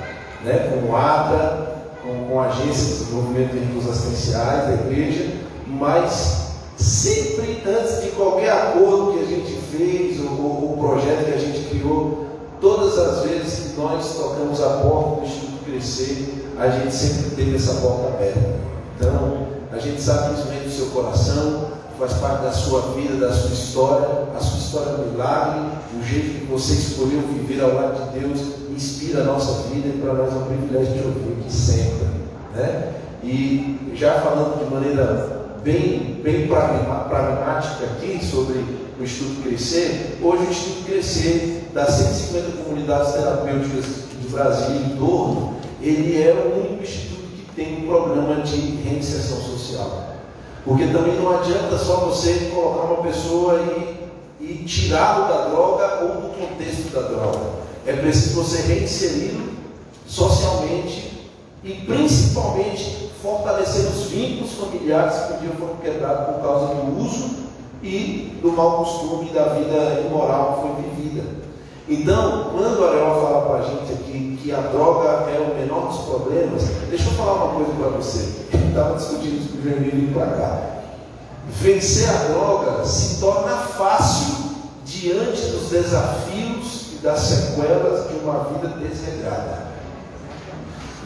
[SPEAKER 7] né? com o ATA, com, com a Agência de Desenvolvimento de Recursos Assistenciais da igreja, mas sempre antes de qualquer acordo que a gente fez, ou, o projeto que a gente criou, todas as vezes que nós tocamos a porta do Crescer, a gente sempre teve essa porta aberta. Então, a gente sabe que isso vem do seu coração, faz parte da sua vida, da sua história, a sua história é um milagre, o jeito que você escolheu viver ao lado de Deus inspira a nossa vida e para nós é um privilégio de ouvir que sempre. Né? E já falando de maneira bem, bem pragmática aqui sobre o Instituto Crescer, hoje o Instituto Crescer, das 150 comunidades terapêuticas do Brasil em torno, ele é o único instituto que tem um programa de reinserção social. Porque também não adianta só você colocar uma pessoa e, e tirá-lo da droga ou do contexto da droga. É preciso você reinseri-lo socialmente e principalmente fortalecer os vínculos familiares que um dia foram quebrados por causa do uso e do mau costume da vida imoral que foi vivida. Então, quando a Ariel fala para a gente aqui que a droga é o menor dos problemas, deixa eu falar uma coisa para você. Estava discutindo isso com o para cá. Vencer a droga se torna fácil diante dos desafios e das sequelas de uma vida desregrada.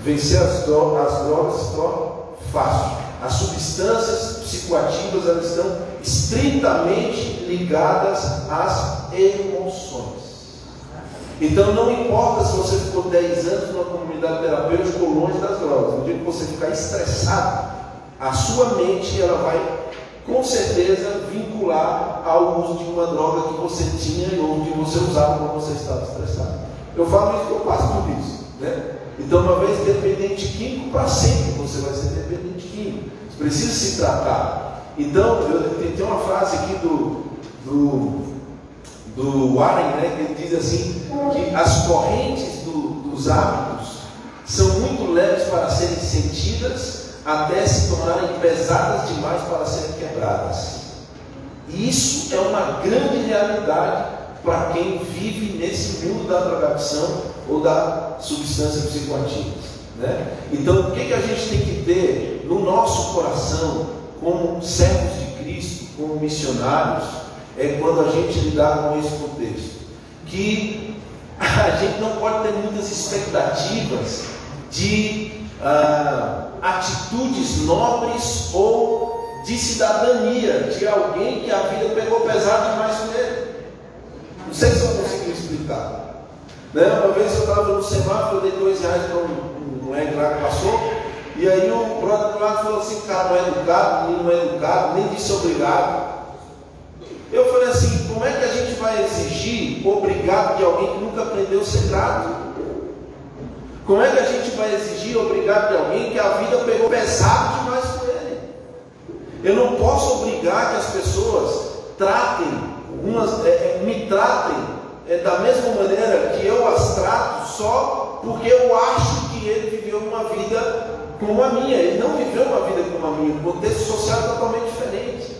[SPEAKER 7] Vencer as drogas, as drogas se torna fácil. As substâncias psicoativas elas estão estritamente ligadas às emoções. Então não importa se você ficou 10 anos numa comunidade terapêutica ou longe das drogas, no dia que você ficar estressado, a sua mente ela vai com certeza vincular ao uso de uma droga que você tinha ou que você usava quando você estava estressado. Eu falo isso que eu passo por isso. Né? Então, uma vez dependente químico, para sempre você vai ser dependente químico. Você precisa se tratar. Então, eu, tem, tem uma frase aqui do, do, do Warren, né, que ele diz assim, que as correntes do, dos hábitos são muito leves para serem sentidas, até se tornarem pesadas demais para serem quebradas. E isso é uma grande realidade para quem vive nesse mundo da drogadição ou da substância psicoativa. Né? Então, o que, que a gente tem que ter no nosso coração, como servos de Cristo, como missionários, é quando a gente lidar com esse contexto. Que a gente não pode ter muitas expectativas de ah, atitudes nobres ou de cidadania de alguém que a vida pegou pesado demais com ele. Não sei se eu consigo explicar. Né? Uma vez eu estava no semáforo, eu dei dois reais para um moleque lá que passou, e aí o brother do lado falou assim, cara, não é educado, não é educado, nem disse obrigado. Eu falei assim, como é que a gente vai exigir obrigado de alguém que nunca aprendeu a ser grato? Como é que a gente vai exigir obrigado de alguém que a vida pegou pesado demais com ele? Eu não posso obrigar que as pessoas tratem umas, é, é, me tratem é, da mesma maneira que eu as trato só porque eu acho que ele viveu uma vida como a minha. Ele não viveu uma vida como a minha. O contexto social é totalmente diferente.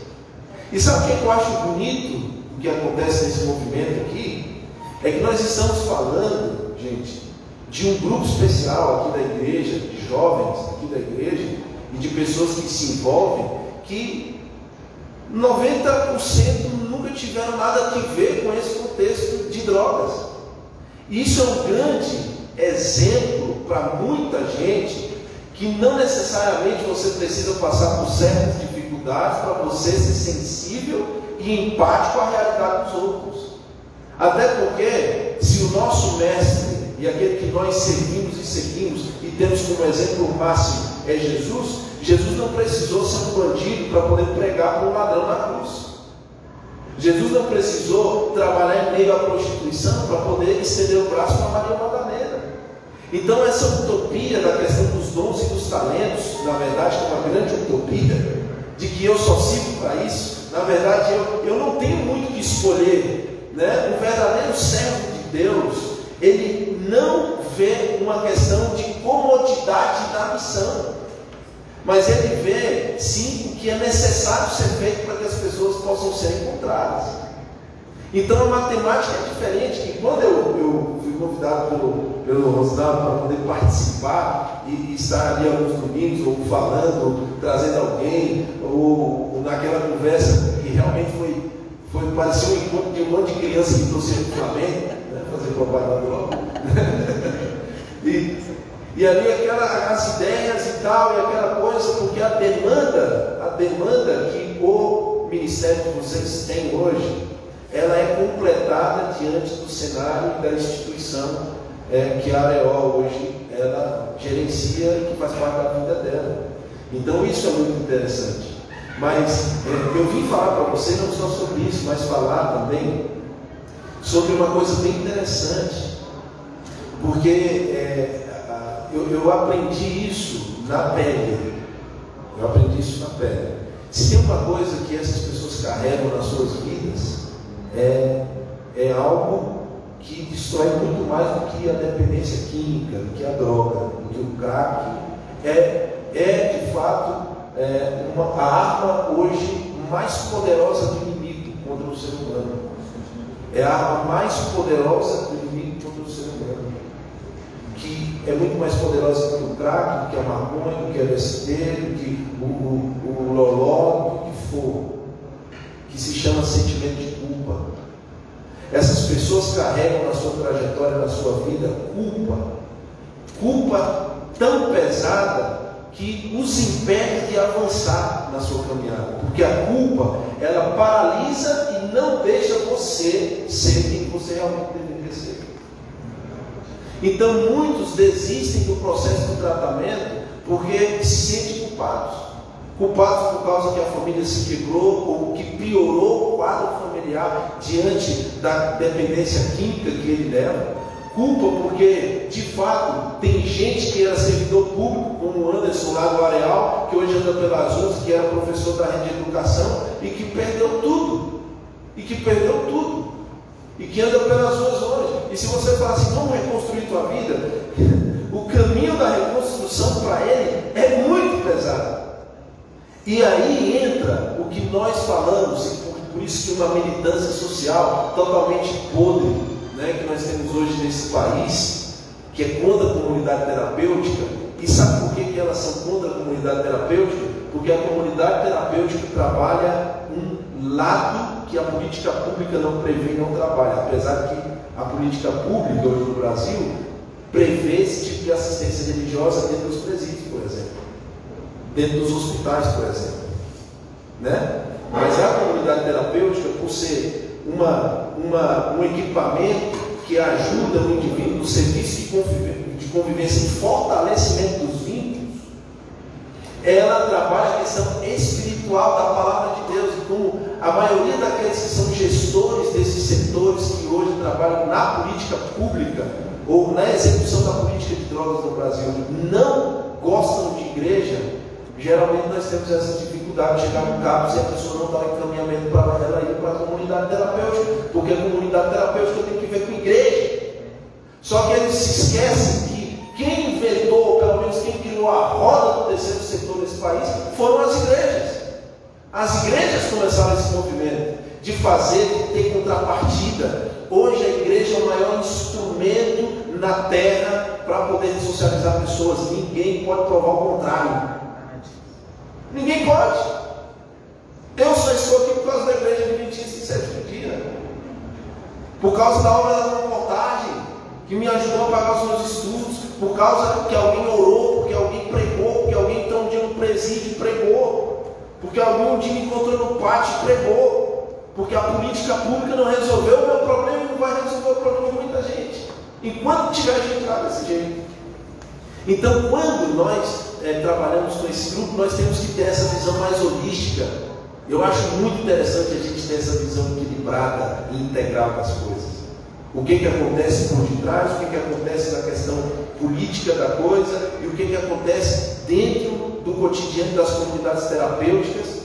[SPEAKER 7] E sabe o que eu acho bonito que acontece nesse movimento aqui? É que nós estamos falando, gente, de um grupo especial aqui da igreja, de jovens aqui da igreja, e de pessoas que se envolvem, que 90% nunca tiveram nada a ver com esse contexto de drogas. Isso é um grande exemplo para muita gente que não necessariamente você precisa passar por certas dificuldades para você ser sensível e empático à realidade dos outros. Até porque, se o nosso mestre e aquele que nós servimos e seguimos e temos como exemplo máximo é Jesus, Jesus não precisou ser um bandido para poder pregar para um ladrão na cruz. Jesus não precisou trabalhar em meio à prostituição para poder estender o braço para Maria Madalena. Então, essa utopia da questão dos dons e dos talentos, na verdade, é uma grande utopia, de que eu só sirvo para isso. Na verdade, eu, eu não tenho muito que escolher. Né? O verdadeiro servo de Deus, ele não vê uma questão de comodidade da missão. Mas ele vê, sim, o que é necessário ser feito para que as pessoas possam ser encontradas. Então a matemática é diferente, que quando eu, eu fui convidado pelo, pelo para poder participar e, e, estar ali alguns domingos, ou falando, ou trazendo alguém, ou, ou, naquela conversa que realmente foi, foi parecia um encontro de um monte de criança que trouxe o Flamengo, né, fazer propaganda logo. [LAUGHS] e E ali aquela, as ideias e tal, e aquela coisa, porque a demanda, a demanda que o ministério que vocês têm hoje, ela é completada diante do cenário da instituição é, que a Areol hoje ela gerencia e que faz parte da vida dela. Então isso é muito interessante. Mas é, eu vim falar para você não só sobre isso, mas falar também sobre uma coisa bem interessante. Porque é, eu, eu aprendi isso na pele. Eu aprendi isso na pele. Se tem uma coisa que essas pessoas carregam nas suas vidas, é, é algo que destrói muito mais do que a dependência química, do que a droga, do que o crack. É, é de fato é, uma, a arma hoje mais poderosa do inimigo contra o ser humano. É a arma mais poderosa do inimigo contra o ser humano. Que é muito mais poderosa do que o crack, do que a maconha, do que a LSD, do que o, o, o loló, do que for. Que se chama sentimento de culpa. Essas pessoas carregam na sua trajetória, na sua vida, culpa. Culpa tão pesada que os impede de avançar na sua caminhada. Porque a culpa, ela paralisa e não deixa você ser quem você realmente deveria ser. Então muitos desistem do processo do tratamento porque se sentem culpados. Culpados por causa que a família se quebrou ou que piorou o quadro familiar diante da dependência química que ele leva Culpa porque, de fato, tem gente que era servidor público, como o Anderson lá do Areal, que hoje anda pelas ruas, que era professor da rede de educação e que perdeu tudo. E que perdeu tudo. E que anda pelas ruas hoje. E se você falar assim, vamos reconstruir tua vida, [LAUGHS] o caminho da reconstrução para ele é muito pesado. E aí entra o que nós falamos, e por, por isso que uma militância social totalmente podre né, que nós temos hoje nesse país, que é contra a comunidade terapêutica, e sabe por que, que elas são contra a comunidade terapêutica? Porque a comunidade terapêutica trabalha um lado que a política pública não prevê e não trabalha, apesar que a política pública hoje no Brasil prevê esse tipo de assistência religiosa dentro dos presídios, por exemplo, dentro dos hospitais, por exemplo. Né? Mas a comunidade terapêutica, por ser uma, uma, um equipamento que ajuda o indivíduo no serviço de convivência, de convivência e fortalecimento dos vínculos, ela trabalha a questão espiritual da palavra de Deus. E como a maioria daqueles que são gestores desses setores que hoje trabalham na política pública ou na execução da política de drogas no Brasil não gostam de igreja, geralmente nós temos essa dificuldade de chegar no CAPS e a pessoa não dá encaminhamento para ela ir para a comunidade terapêutica, porque a comunidade terapêutica tem que ver com a igreja. Só que eles se esquecem que quem inventou, ou pelo menos quem criou a roda do terceiro setor nesse país, foram as igrejas. As igrejas começaram esse movimento de fazer, de ter contrapartida. Hoje a igreja é o maior instrumento na terra para poder socializar pessoas. Ninguém pode provar o contrário. Ninguém pode. Eu só estou aqui por causa da igreja adventista em sétimo dia. Por causa da obra da reportagem, que me ajudou a pagar os meus estudos, por causa que alguém orou, porque alguém pregou, porque alguém entrou um dia no presídio pregou, porque alguém um dia me encontrou no pátio pregou, porque a política pública não resolveu o meu problema e não vai resolver o problema de muita gente. Enquanto tiver gente lá desse jeito. Então, quando nós é, trabalhamos com esse grupo, nós temos que ter essa visão mais holística. Eu acho muito interessante a gente ter essa visão equilibrada e integral das coisas. O que, que acontece por detrás, o que, que acontece na questão política da coisa e o que, que acontece dentro do cotidiano das comunidades terapêuticas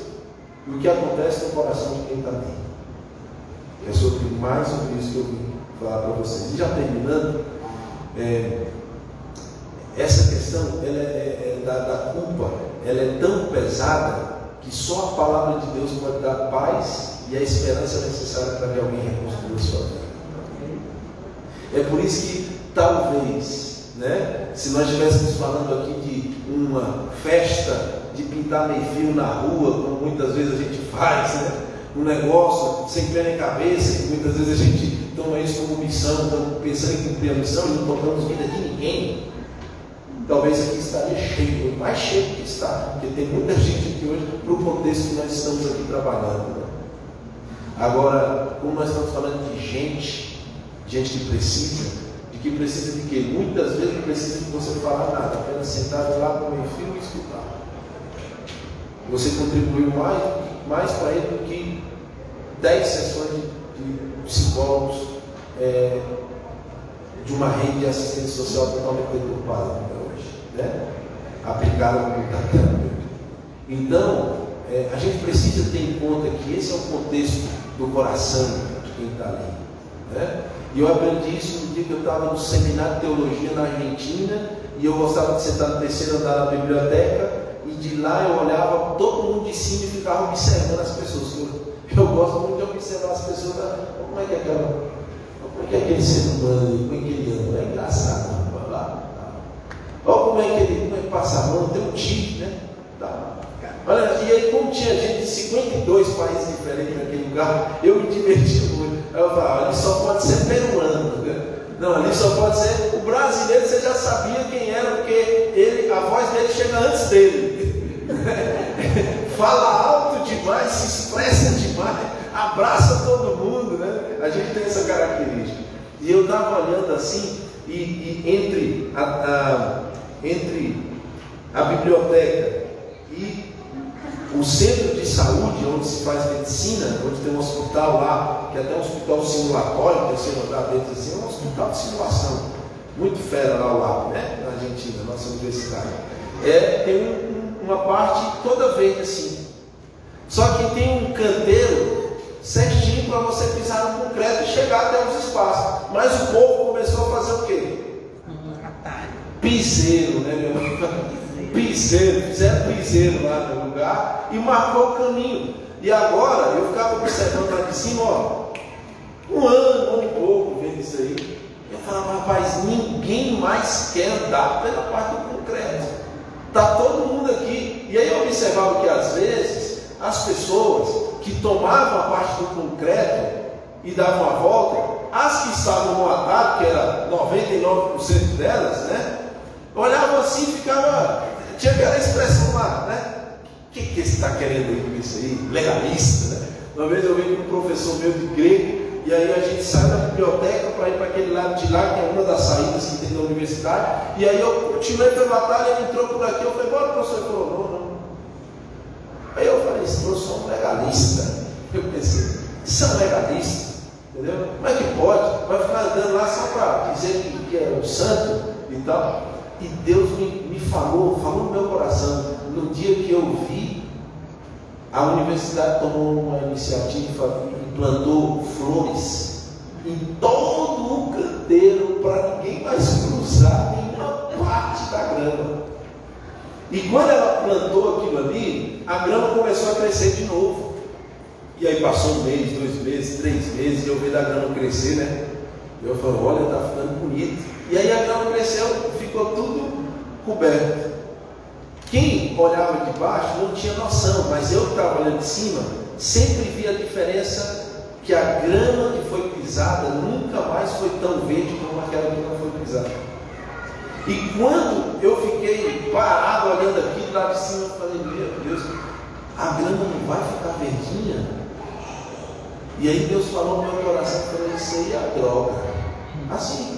[SPEAKER 7] e o que acontece no coração de quem está ali. É sobre mais sobre isso que eu vim falar para vocês. E já terminando, é, essa questão ela é, é, é, da, da culpa ela é tão pesada que só a palavra de Deus pode dar paz e a esperança necessária para que alguém reconstrua sua vida. É por isso que talvez, né, se nós estivéssemos falando aqui de uma festa de pintar meio fio na rua, como muitas vezes a gente faz, né, um negócio sem pé nem cabeça, que muitas vezes a gente toma isso como missão, pensando em cumprir a missão e não tocamos vida de ninguém. Talvez aqui estaria cheio, mais cheio que está, porque tem muita gente aqui hoje para o contexto que nós estamos aqui trabalhando. Né? Agora, como nós estamos falando de gente, gente que precisa, de que precisa de quê? Muitas vezes não precisa de você falar nada, apenas sentado lá com o filho e escutar. Você contribuiu mais, mais para ele do que 10 sessões de, de psicólogos é, de uma rede de assistência social totalmente hoje, né? aplicada como Então, é, a gente precisa ter em conta que esse é o contexto do coração de quem está ali. Né? E eu aprendi isso no dia que eu estava no seminário de teologia na Argentina, e eu gostava de sentar no terceiro andar da biblioteca, e de lá eu olhava todo mundo de cima e ficava observando as pessoas. Eu, eu gosto muito de observar as pessoas, né? como é que é aquela, como é que é aquele ser humano como é que ele anda, é engraçado. Olha como é que ele, como é que passa a mão, tem um tique, né? Tá. Olha, e aí, como tinha gente de 52 países diferentes naquele lugar, eu me diverti muito. Aí eu falava, ali só pode ser peruano, né? Não, ali só pode ser. O brasileiro você já sabia quem era, porque ele, a voz dele chega antes dele. [LAUGHS] Fala alto demais, se expressa demais, abraça todo mundo, né? A gente tem essa característica. E eu estava olhando assim, e, e entre, a, entre a biblioteca e o centro de saúde, onde se faz medicina, onde tem um hospital lá, que é até um hospital simulatório, terceiro andar dentro assim, é um hospital de simulação. Muito fera lá o lado, né? Na Argentina, nossa universidade. É, tem um, uma parte toda verde assim. Só que tem um canteiro certinho para você pisar no concreto e chegar até os espaços. Mas o povo começou a fazer o quê? Piseiro, né, piseiro, fizeram piseiro lá no lugar e marcou o caminho. E agora eu ficava observando lá de cima, ó, um ano, um pouco vendo isso aí. Eu falava, rapaz, ninguém mais quer andar pela parte do concreto. Está todo mundo aqui. E aí eu observava que às vezes as pessoas que tomavam a parte do concreto e davam a volta, as que estavam no atalho, que era 99% delas, né? Olhavam assim e ficavam tinha aquela expressão lá, né? O que, que você está querendo ir com isso aí? Legalista, né? Uma vez eu vi com um professor meu de grego, e aí a gente sai da biblioteca para ir para aquele lado de lá, que é uma das saídas que tem da universidade, e aí eu continuei pela batalha, ele entrou por aqui, eu falei, bora professor, ele falou, não, não. Aí eu falei, esse eu sou um legalista. Eu pensei, isso é um legalista, entendeu? Como é que pode? Vai ficar andando lá só para dizer que, que é um santo e tal. E Deus me, me falou, falou no meu coração, no dia que eu vi, a universidade tomou uma iniciativa e plantou flores em todo o canteiro para ninguém mais cruzar nenhuma parte da grama. E quando ela plantou aquilo ali, a grama começou a crescer de novo. E aí passou um mês, dois meses, três meses, e eu vi a grama crescer, né? Eu falei, olha, está ficando bonito. E aí a grama cresceu, ficou tudo coberto. Quem olhava de baixo não tinha noção, mas eu que estava olhando de cima, sempre via a diferença que a grama que foi pisada nunca mais foi tão verde como aquela que não foi pisada. E quando eu fiquei parado olhando aqui lá de cima, eu falei, meu Deus, a grama não vai ficar verdinha? E aí Deus falou no meu coração, falou, isso aí é a droga. Assim,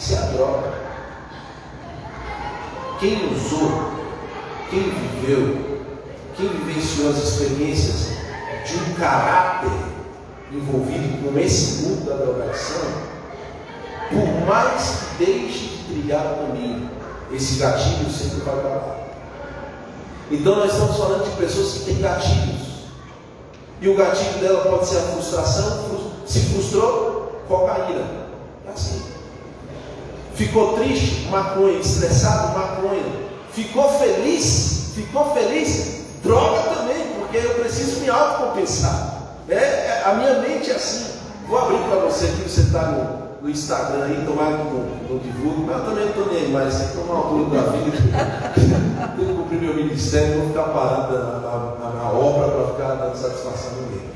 [SPEAKER 7] isso é a droga. Quem usou, quem viveu, quem vivenciou as experiências de um caráter envolvido com esse mundo da drogadição, por mais que deixe de trilhar o caminho, esse gatilho sempre vai lá. Então nós estamos falando de pessoas que têm gatilhos. E o gatilho dela pode ser a frustração, se frustrou, cocaína. É assim. Ficou triste? Maconha. Estressado? Maconha. Ficou feliz? Ficou feliz? Droga também, porque eu preciso me autocompensar. É, é, a minha mente é assim. Vou abrir para você aqui, você está no, no, Instagram aí, tomara que não, não divulgue, mas eu também não estou nem aí, mas estou uma altura da vida. [LAUGHS] Tenho que cumprir meu ministério, vou ficar parado na, na, na obra para ficar dando satisfação a ninguém.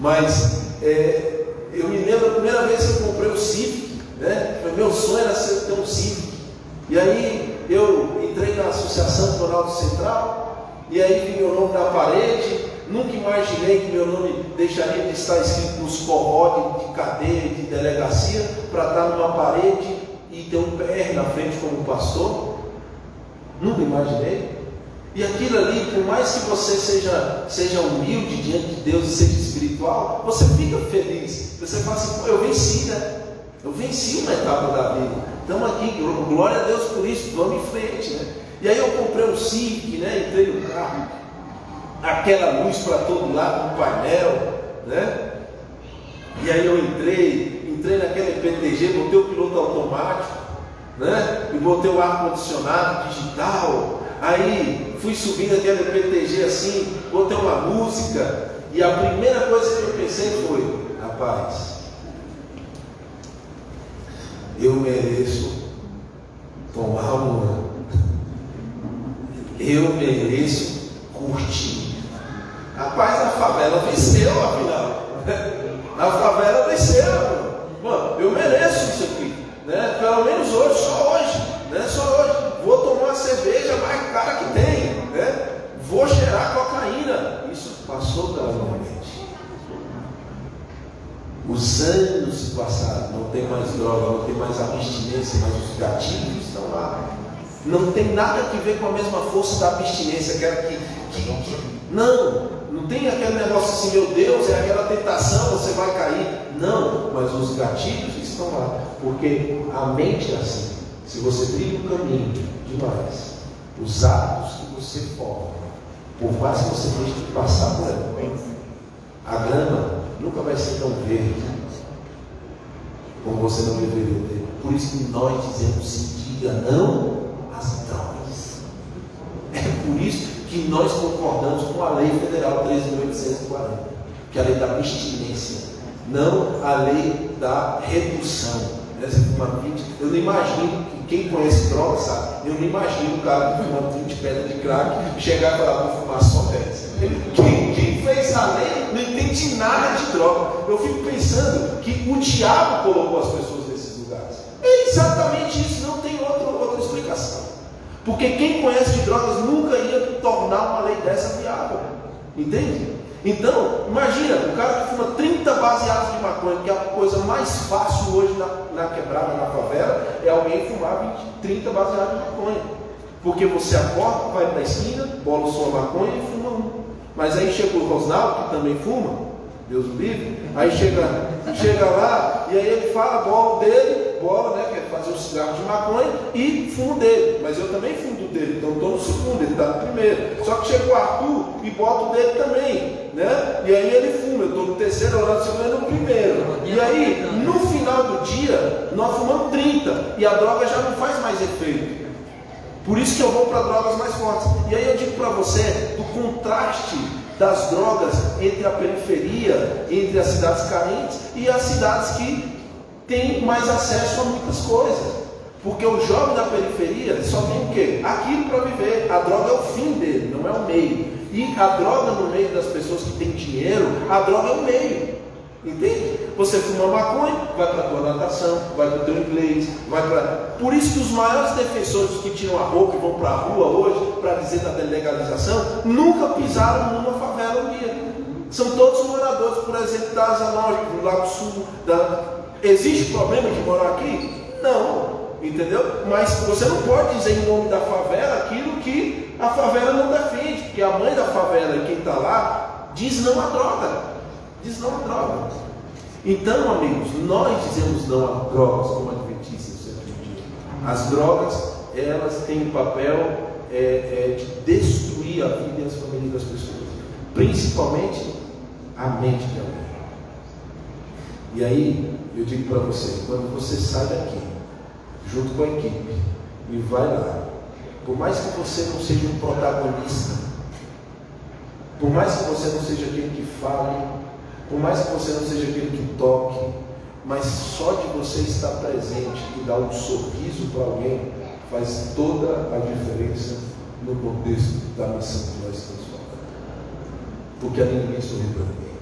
[SPEAKER 7] Mas é, eu me lembro a primeira vez que eu comprei o Civic, né? Meu sonho era ser, um Civic. E aí eu entrei na Associação Planalto Central, e aí vi meu nome na parede, nunca imaginei que meu nome deixaria de estar escrito nos corródios de cadeia, de delegacia, para estar numa parede e ter um PR na frente como pastor. Nunca imaginei. E aquilo ali, por mais que você seja, seja humilde diante de Deus e seja espiritual, você fica feliz. Você fala assim, eu venci, né? Eu venci uma etapa da vida. Estamos aqui, glória a Deus por isso, vamos em frente, né? E aí eu comprei um Civic, né? Entrei no carro, aquela luz para todo lado, um painel, né? E aí eu entrei, entrei naquele PTG, botei o piloto automático, né? E botei o ar-condicionado digital. Aí fui subindo aquele PTG assim, botei uma música. E a primeira coisa que eu pensei foi, rapaz, eu mereço tomar uma. Eu mereço curtir. Rapaz, a favela venceu, afinal. [LAUGHS] A favela venceu. Mano, eu mereço isso aqui. Né? Pelo menos hoje, só hoje. Né? Só hoje. Vou tomar uma cerveja mais cara que tem. Né? Vou cheirar cocaína. Isso passou pela minha. Os anos se passaram, não tem mais droga, não tem mais abstinência, mas os gatilhos estão lá. Não tem nada a ver com a mesma força da abstinência, aquela que, que, que não, não tem aquele negócio assim, meu Deus, é aquela tentação, você vai cair. Não, mas os gatilhos estão lá, porque a mente é assim. Se você trilha um caminho demais, os hábitos que você forma, por mais que você deixe de passar por ela, a grama nunca vai ser tão verde como você não deveria ter. Por isso que nós dizemos sim, diga não às drogas. É por isso que nós concordamos com a lei federal 13.840, que é a lei da abstinência, não a lei da redução. Eu não imagino, quem conhece droga sabe, eu não imagino o cara que fuma 20 pedras de crack chegar falar, vou fumar só 10. Quem, lei não entende nada de droga. Eu fico pensando que o diabo colocou as pessoas nesses lugares. É exatamente isso, não tem outra, outra explicação. Porque quem conhece de drogas nunca ia tornar uma lei dessa viável. Entende? Então, imagina, o cara que fuma 30 baseados de maconha, que é a coisa mais fácil hoje na, na quebrada, na favela, é alguém fumar 20, 30 baseados de maconha. Porque você acorda, vai para a esquina, bola sua maconha e fuma um. Mas aí chega o Rosnaldo, que também fuma, Deus o livre, aí chega, chega lá e aí ele fala bola dele, bola, né? Quer fazer o cigarro de maconha e fumo dele. Mas eu também fumo dele, então estou no segundo, ele está no primeiro. Só que chega o Arthur e bota o dele também, né? E aí ele fuma, eu estou no terceiro, eu no segundo no primeiro. E aí, no final do dia, nós fumamos 30 e a droga já não faz mais efeito. Por isso que eu vou para drogas mais fortes. E aí eu digo para você do contraste das drogas entre a periferia, entre as cidades carentes e as cidades que têm mais acesso a muitas coisas. Porque o jovem da periferia só tem o quê? Aquilo para viver. A droga é o fim dele, não é o meio. E a droga no meio das pessoas que têm dinheiro, a droga é o meio. Entende? Você fuma maconha, vai para a tua natação, vai para o teu inglês, vai para. Por isso que os maiores defensores que tiram a roupa e vão para a rua hoje para dizer da legalização, nunca pisaram numa favela um dia. São todos moradores, por exemplo, da Asa Norte, do Lago Sul. Da... Existe problema de morar aqui? Não. Entendeu? Mas você não pode dizer em nome da favela aquilo que a favela não defende, porque a mãe da favela e quem está lá diz não à droga diz não à droga. Então, amigos, nós dizemos não a drogas como adventistas do sétimo dia. As drogas, elas têm o papel é, é, de destruir a vida e as famílias das pessoas, principalmente a mente de alguém. E aí, eu digo para você, quando você sai daqui, junto com a equipe, e vai lá, por mais que você não seja um protagonista, por mais que você não seja aquele que fale por mais que você não seja aquele que toque, mas só de você estar presente e dar um sorriso para alguém faz toda a diferença no contexto da missão que nós estamos falando. Porque ali ninguém sorri para ninguém.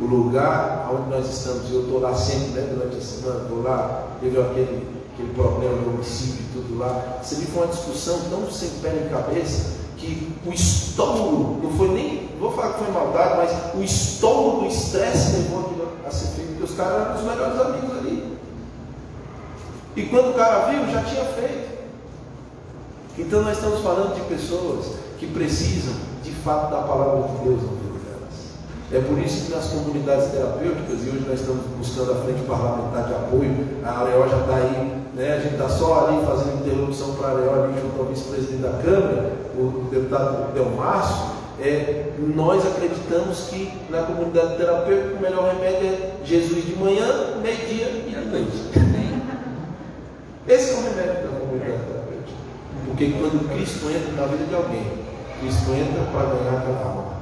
[SPEAKER 7] O lugar onde nós estamos, eu estou lá sempre, né, durante a semana, estou lá, teve aquele aquele problema do homicídio e tudo lá. Você viu foi uma discussão tão sem pé nem cabeça que o estômago, não foi nem, vou falar que foi maldade, mas o estômago, o estresse levou aquilo a ser feito, porque os caras eram os melhores amigos ali. E quando o cara viu, já tinha feito. Então nós estamos falando de pessoas que precisam de fato da palavra de Deus na vida delas. É por isso que nas comunidades terapêuticas, e hoje nós estamos buscando a frente parlamentar de apoio, a Areó já está aí, né? a gente está só ali fazendo interrupção para a Areó junto ao vice-presidente da Câmara, o deputado Delmarço, é, nós acreditamos que na comunidade terapêutica o melhor remédio é Jesus de manhã, meio-dia e à noite. Esse é o remédio da comunidade terapêutica. Porque quando Cristo entra na vida de alguém, Cristo entra para ganhar aquela alma.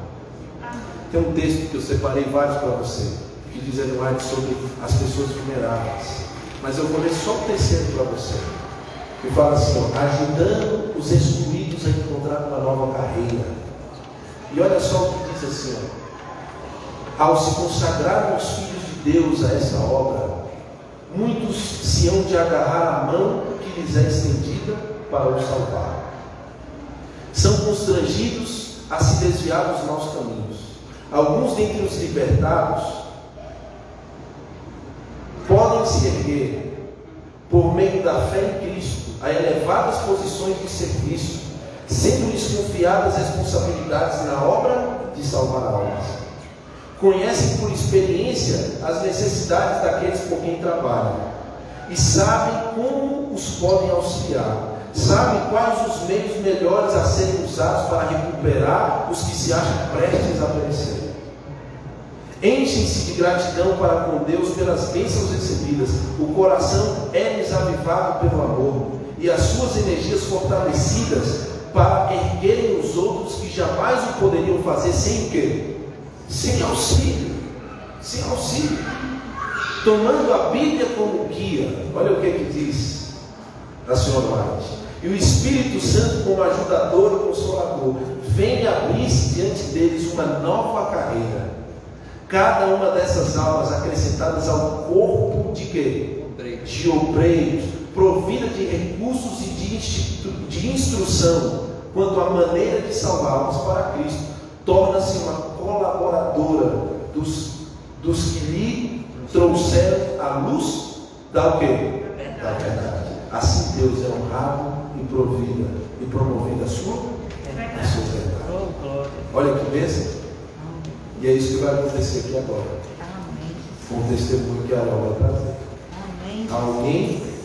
[SPEAKER 7] Tem um texto que eu separei vários para você, que diz Eduardo sobre as pessoas vulneráveis. Mas eu vou ler só o terceiro para você. Que fala assim, ó, ajudando os excluídos a encontrar uma nova carreira. E olha só o que diz assim, ó, ao se consagrar os filhos de Deus a essa obra, muitos se hão de agarrar a mão que lhes é estendida para o salvar. São constrangidos a se desviar dos maus caminhos. Alguns dentre os libertados podem se erguer por meio da fé em Cristo a elevadas posições de serviço, sendo-lhes confiadas responsabilidades na obra de salvar almas. Conhecem por experiência as necessidades daqueles por quem trabalham e sabem como os podem auxiliar. Sabem quais os meios melhores a serem usados para recuperar os que se acham prestes a perecer. Enchem-se de gratidão para com Deus pelas bênçãos recebidas. O coração é-lhes avivado pelo amor e as suas energias fortalecidas para erguerem os outros que jamais o poderiam fazer sem o quê? Sem auxílio. Sem auxílio. Tomando a Bíblia como guia. Olha o que, que diz a senhora White. E o Espírito Santo como ajudador e consolador vem abrir-se diante deles uma nova carreira Cada uma dessas almas acrescentadas ao corpo de quê? De obreiros, provida de recursos e de, de instrução quanto à maneira de salvá-los para Cristo, torna-se uma colaboradora dos, dos que lhe trouxeram a luz da o quê? Da verdade. Assim Deus é honrado e provida e promovida a sua, a sua verdade. Olha que bênção. E é isso que vai acontecer aqui agora. Com o testemunho que a vai trazer. Alguém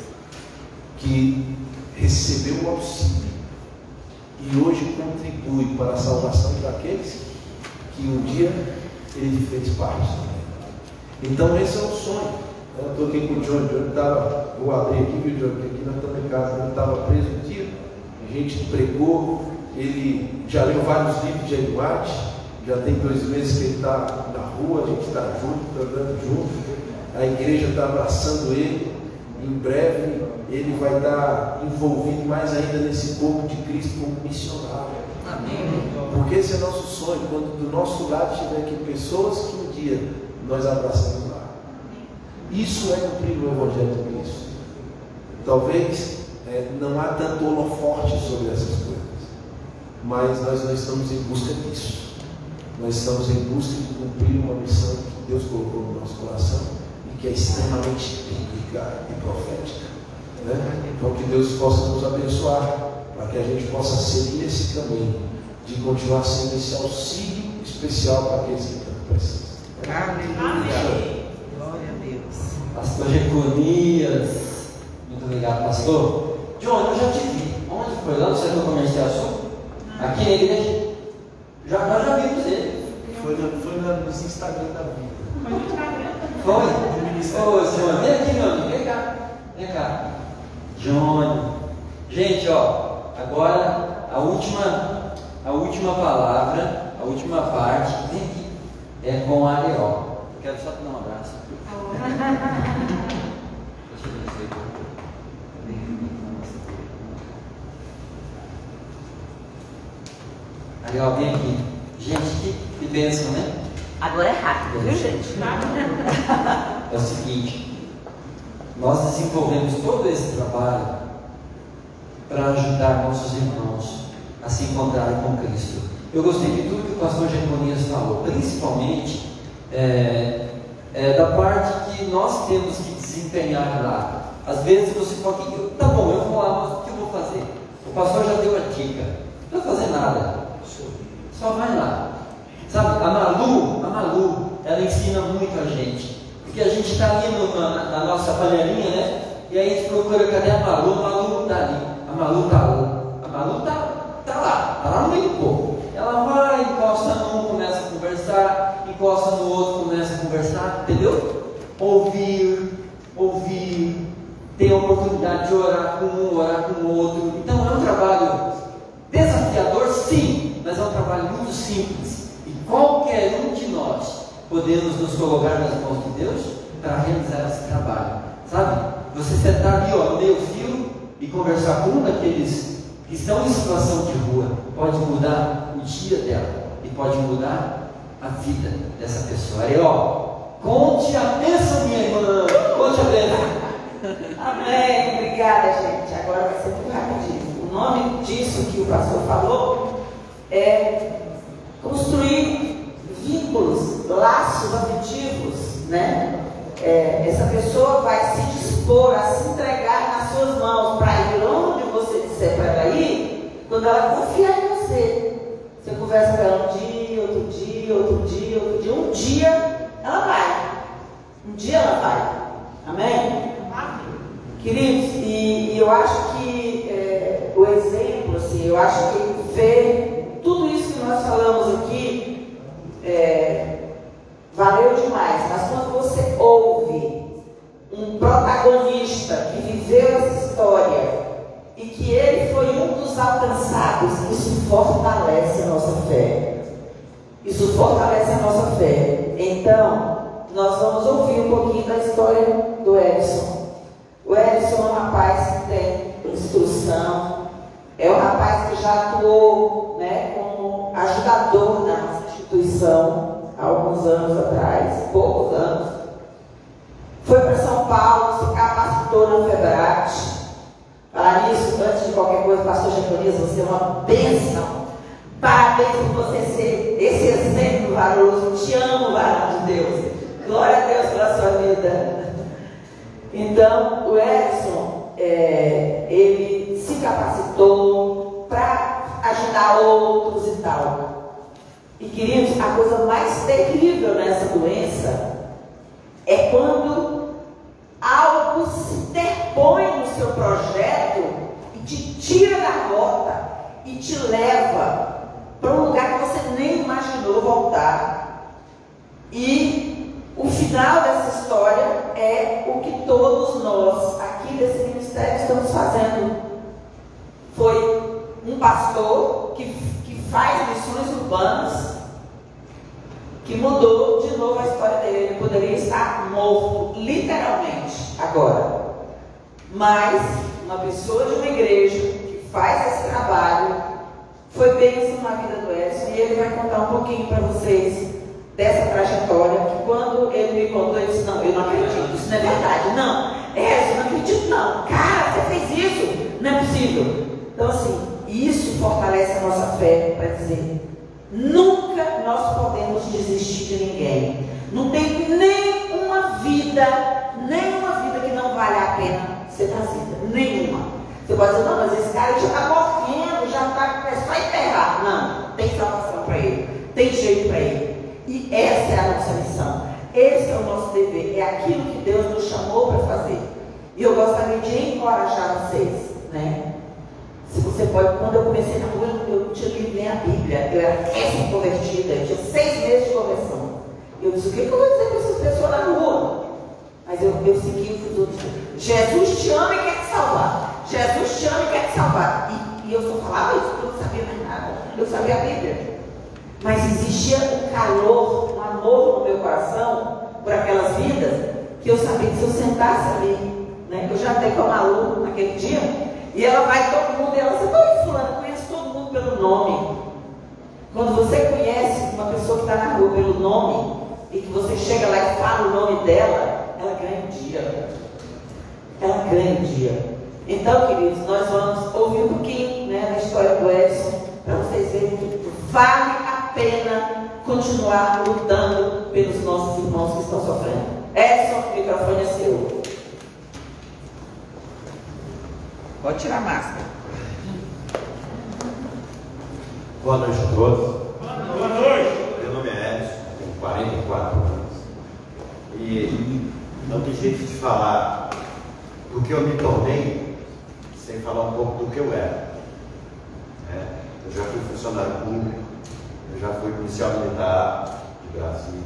[SPEAKER 7] que recebeu o auxílio e hoje contribui para a salvação daqueles que um dia ele fez parte. Então esse é o sonho. Eu estou aqui com o John, John estava, vou abrir aqui, viu John, aqui nós estamos em casa, ele estava preso um dia, a gente pregou, ele já leu vários livros de Eduardo, já tem dois meses que ele está na rua, a gente está junto, está andando junto, a igreja está abraçando ele. Em breve ele vai estar envolvido mais ainda nesse corpo de Cristo como missionário. Amém. Porque esse é nosso sonho, quando do nosso lado tiver aqui pessoas que um dia nós abraçamos lá. Isso é cumprir o Evangelho de Cristo. Talvez é, não há tanto holoforte sobre essas coisas, mas nós não estamos em busca disso. Nós estamos em busca de cumprir uma missão que Deus colocou no nosso coração e que é extremamente bíblica e profética. Né? Então, que Deus possa nos abençoar para que a gente possa seguir esse caminho de continuar sendo esse auxílio especial para aqueles que tanto precisam.
[SPEAKER 3] Amém. Glória a Deus. Pastor Jeconias, muito obrigado, pastor. John, eu já te vi. Onde foi? Lá no setor comercial sul? Aqui na igreja? Já, nós já vimos ele.
[SPEAKER 6] Foi, no, foi no, nos Instagram da vida.
[SPEAKER 3] Foi? Ô, senhor, vem aqui, meu amigo. Vem cá. Vem cá. Johnny. Gente, ó, agora a última, a última palavra, a última parte, vem aqui, é com a Areó. Quero só te dar um abraço. Deixa eu ver se Aí, ó, vem aqui. Gente, que, que bênção, né?
[SPEAKER 2] Agora é rápido, viu, gente? [LAUGHS]
[SPEAKER 3] É o seguinte, nós desenvolvemos todo esse trabalho para ajudar nossos irmãos a se encontrarem com Cristo. Eu gostei de tudo que o pastor Jeremias falou, principalmente é, é, da parte que nós temos que desempenhar lá. Às vezes você fala, tá bom, eu vou lá, mas o que eu vou fazer? O pastor já deu a dica, não vai fazer nada, só vai lá. Sabe, a Malu, a Malu, ela ensina muito a gente. Porque a gente está ali no, na, na, nossa panelinha, né? E aí a gente procura, cadê a Malu? A Malu não está ali. A Malu está lá. A Malu está tá lá, está lá no meio do povo. Ela vai, encosta num, começa a conversar, encosta no outro, começa a conversar, entendeu? Ouvir, ouvir, ter a oportunidade de orar com um, orar com o outro. Então é um trabalho desafiador, sim, mas é um trabalho muito simples. E qualquer um de nós podemos nos colocar nas mãos de Deus para realizar esse trabalho. Sabe? Você sentar ali ó, no meio fio e conversar com um daqueles que estão em situação de rua pode mudar o dia dela e pode mudar a vida dessa pessoa. Aí, ó, conte a bênção, minha irmã. Conte a bênção.
[SPEAKER 2] Amém. Obrigada, gente. Agora vai ser muito rapidinho. O nome disso que o pastor falou é construir vínculos, laços afetivos, né? É, essa pessoa vai se dispor a se entregar nas suas mãos para ir onde você disser para ela ir, quando ela confiar em você. Você conversa com ela um dia, outro dia, outro dia, outro dia. Um dia ela vai. Um dia ela vai. Amém? Queridos, e, e eu acho que é, o exemplo, assim, eu acho que ver tudo isso que nós falamos aqui é, valeu demais. Mas quando você ouve um protagonista que viveu essa história e que ele foi um dos alcançados, isso fortalece a nossa fé. Isso fortalece a nossa fé. Então, nós vamos ouvir um pouquinho da história do Edson. O Edson é um rapaz que tem instrução, é um rapaz que já atuou né, como ajudador na instituição há alguns anos atrás, poucos anos. Foi para São Paulo, se capacitou na FEBRAT, Falar nisso, antes de qualquer coisa, pastor Jaconias, você é uma bênção. Parabéns por você ser esse exemplo valoroso. Te amo, varão de Deus. Glória a Deus pela sua vida. Então, o Edson, é, ele se capacitou para ajudar outros e tal. E queridos, a coisa mais terrível nessa doença é quando algo se interpõe no seu projeto e te tira da rota e te leva para um lugar que você nem imaginou voltar. E o final dessa história é o que todos nós aqui desse ministério estamos fazendo. Foi um pastor que, faz missões urbanas que mudou de novo a história dele. Ele poderia estar morto, literalmente, agora. Mas uma pessoa de uma igreja que faz esse trabalho foi bênção na vida do Edson e ele vai contar um pouquinho para vocês dessa trajetória. Que quando ele me contou, ele disse: Não, eu não acredito, isso não é verdade. Não, Edson, não acredito, não. Cara, você fez isso, não é possível. Então, assim, isso fortalece a nossa fé para dizer: Nunca nós podemos desistir de ninguém. Não tem nenhuma vida, nenhuma vida que não vale a pena ser trazida. Nenhuma. Você pode dizer, não, mas esse cara já está morrendo, já está é só enterrar. Não, tem salvação para ele, tem jeito para ele. E essa é a nossa missão. Esse é o nosso dever, é aquilo que Deus nos chamou para fazer. E eu gostaria de encorajar vocês, né? Se você pode, quando eu comecei na rua, eu não tinha lido nem a Bíblia, eu era recém-convertida, eu tinha seis meses de conversão. Eu disse, o que, que eu vou dizer para essas pessoas na rua? Mas eu, eu segui os Jesus te ama e quer te salvar. Jesus te ama e quer te salvar. E, e eu só falava isso porque eu não sabia mais nada. Eu sabia a Bíblia. Mas existia um calor, um amor no meu coração por aquelas vidas que eu sabia que se eu sentasse ali, né, eu já dei com a Malu naquele dia, e ela vai todo mundo, e ela diz, oi fulano, conhece todo mundo pelo nome. Quando você conhece uma pessoa que está na rua pelo nome, e que você chega lá e fala o nome dela, ela ganha um dia. ela ganha o dia. Então, queridos, nós vamos ouvir um pouquinho né, da história do Edson, para vocês verem que vale a pena continuar lutando pelos nossos irmãos que estão sofrendo. Edson, o microfone é seu. Pode tirar a máscara.
[SPEAKER 8] Boa noite a todos.
[SPEAKER 4] Boa noite.
[SPEAKER 8] Meu nome é Edson, tenho 44 anos. E não tem jeito de falar do que eu me tornei sem falar um pouco do que eu era. É, eu já fui funcionário público, eu já fui policial militar de Brasília,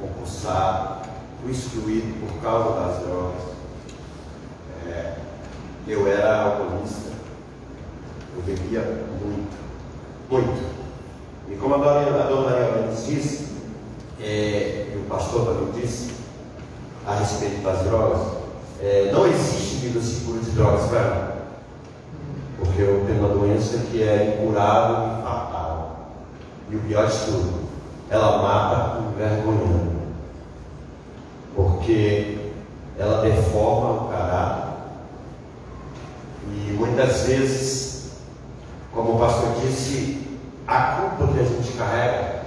[SPEAKER 8] concursado, fui excluído por causa das drogas. É, eu era alcoolista, eu bebia muito, muito. E como a dona, a dona disse, é, e o pastor também disse, a respeito das drogas, é, não existe vida segura de drogas para. Porque eu tenho uma doença que é incurável e fatal. E o pior de tudo, ela mata envergonhando. Porque ela deforma o caráter e muitas vezes, como o pastor disse, a culpa que a gente carrega,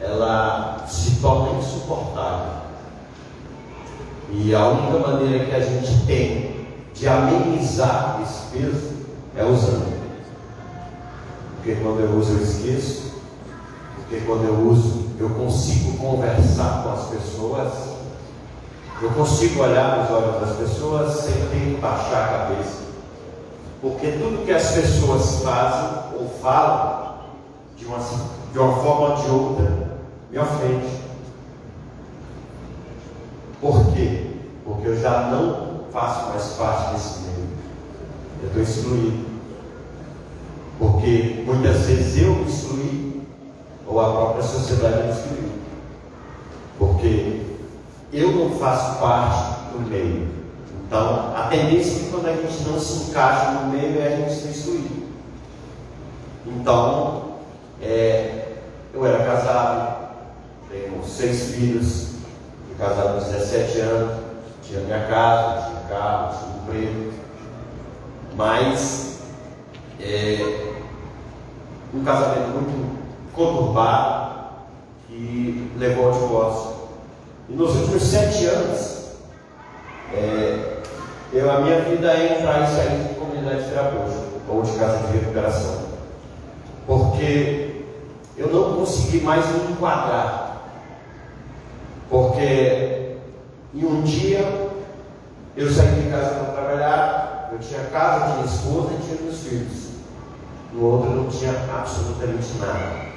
[SPEAKER 8] ela se torna insuportável. E a única maneira que a gente tem de amenizar esse peso é usando. Porque quando eu uso eu esqueço, porque quando eu uso eu consigo conversar com as pessoas, eu consigo olhar nos olhos das pessoas sem ter que baixar a cabeça. Porque tudo que as pessoas fazem ou falam, de uma, de uma forma ou de outra, me ofende. Por quê? Porque eu já não faço mais parte desse meio. Eu estou excluído. Porque muitas vezes eu me excluí, ou a própria sociedade me excluiu. Porque eu não faço parte do meio. Então, a tendência é que quando a gente não se encaixa no meio é a gente se excluir. Então, é, eu era casado, tenho seis filhos, fui casado aos 17 anos, tinha minha casa, tinha carro, tinha emprego, mas é, um casamento muito conturbado que levou ao divórcio. E nos últimos sete anos, é, eu, a minha vida é entrar e sair de comunidade terapêutica ou de casa de recuperação. Porque eu não consegui mais me enquadrar. Porque em um dia eu saí de casa para trabalhar, eu tinha casa, tinha esposa e tinha meus filhos. No outro eu não tinha absolutamente nada.